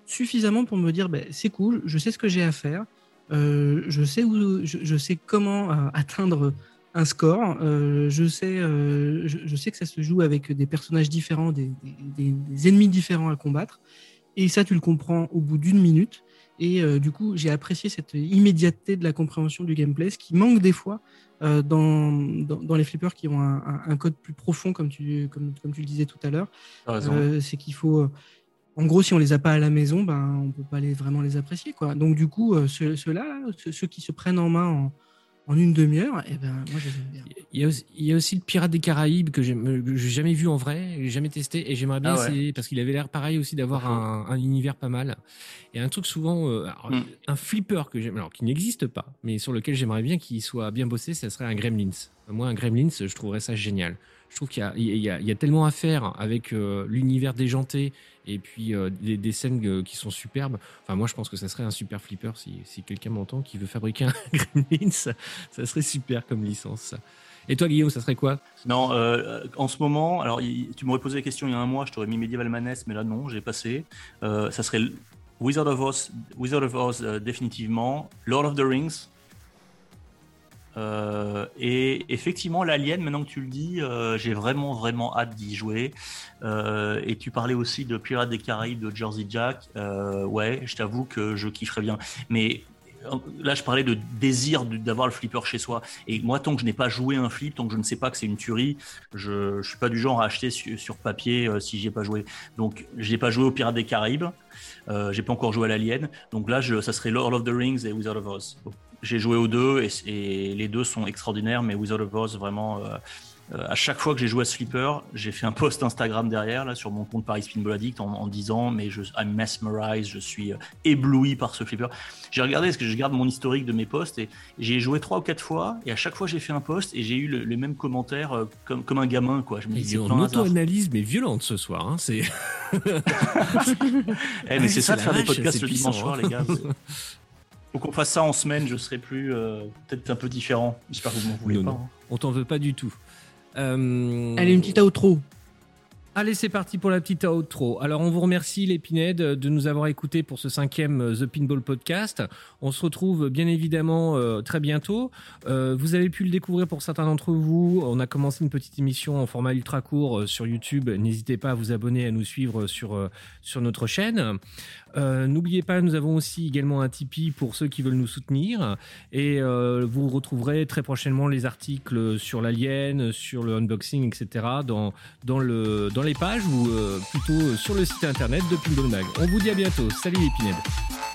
suffisamment pour me dire, ben, c'est cool, je sais ce que j'ai à faire, euh, je, sais où, je, je sais comment euh, atteindre un score, euh, je, sais, je, je sais que ça se joue avec des personnages différents, des, des- des- des ennemis différents à combattre, et ça, tu le comprends au bout d'une minute. Et du coup, j'ai apprécié cette immédiateté de la compréhension du gameplay, ce qui manque des fois dans, dans, dans les flippers qui ont un, un- un code plus profond, comme tu, comme, comme tu le disais tout à l'heure. C'est qu'il faut. En gros, si on les a pas à la maison, ben, on peut pas les, vraiment les apprécier. Quoi. Donc, du coup, euh, ceux- ceux-là, là, ceux, ceux qui se prennent en main en, en une demi-heure, eh ben, moi, je les aime bien. Il y, a aussi, il y a aussi le Pirate des Caraïbes que j'ai que j'ai jamais vu en vrai, j'ai jamais testé et j'aimerais bien Ah ouais. essayer parce qu'il avait l'air pareil aussi d'avoir un, un univers pas mal. Et un truc souvent, euh, alors, Mm. un flipper que j'aime, alors qui n'existe pas, mais sur lequel j'aimerais bien qu'il soit bien bossé, ça serait un Gremlins. Moi, un Gremlins, je trouverais ça génial. Je trouve qu'il y a, tellement à faire avec euh, l'univers déjanté et puis euh, des, scènes euh, qui sont superbes. Enfin, moi, je pense que ça serait un super flipper si, quelqu'un m'entend qui veut fabriquer un Gremlins. Ça serait super comme licence. Et toi, Guillaume, ça serait quoi? Non, en ce moment, alors tu m'aurais posé la question il y a un mois, je t'aurais mis Medieval Maness, mais là non, j'ai passé. Euh, ça serait Wizard of Oz, Wizard of Oz définitivement, Lord of the Rings. Euh, et effectivement, l'Alien, maintenant que tu le dis, euh, j'ai vraiment, vraiment hâte d'y jouer. Euh, et tu parlais aussi de Pirates des Caraïbes, de Jersey Jack. Ouais, je t'avoue que je kifferais bien. Mais là, je parlais de désir d'avoir le flipper chez soi. Et moi, tant que je n'ai pas joué un flip, tant que je ne sais pas que c'est une tuerie, je ne suis pas du genre à acheter su- sur papier si j'y ai pas joué. Donc, j'ai pas joué aux Pirates des Caraïbes. J'ai pas encore joué à l'Alien. Donc là, je, ça serait Lord of the Rings et Wizard of Oz. J'ai joué aux deux et, et les deux sont extraordinaires, mais Wizard of Oz, vraiment. euh, euh, à chaque fois que j'ai joué à ce flipper, j'ai fait un post Instagram derrière là sur mon compte Paris Spinball Addict en, en disant mais je I'm mesmerized, je suis euh, ébloui par ce flipper. J'ai regardé parce que je garde mon historique de mes posts et j'ai joué trois ou quatre fois et à chaque fois j'ai fait un post et j'ai eu le- les mêmes commentaires euh, comme, comme un gamin quoi. Je me en auto-analyse, mais violente ce soir. Hein, c'est... Eh, mais c'est ça de faire des podcasts le dimanche soir hein. les gars. Faut qu'on fasse ça en semaine, je serai plus euh, peut-être un peu différent. J'espère que vous m'en voulez Non, pas. non. hein. On t'en veut pas du tout. Euh, Allez, une petite outro. Allez, c'est parti pour la petite outro. Alors, on vous remercie, les de nous avoir écoutés pour ce cinquième euh, The Pinball Podcast. On se retrouve bien évidemment euh, très bientôt. Euh, vous avez pu le découvrir pour certains d'entre vous. On a commencé une petite émission en format ultra court euh, sur YouTube. N'hésitez pas à vous abonner, à nous suivre sur, euh, sur notre chaîne. Euh, N'oubliez pas, nous avons aussi également un Tipeee pour ceux qui veulent nous soutenir. Et euh, vous retrouverez très prochainement les articles sur l'Alien, sur le unboxing, etc. dans, dans, le, dans les pages ou euh, plutôt sur le site internet de Pinball Mag. On vous dit à bientôt. Salut les Pinheads.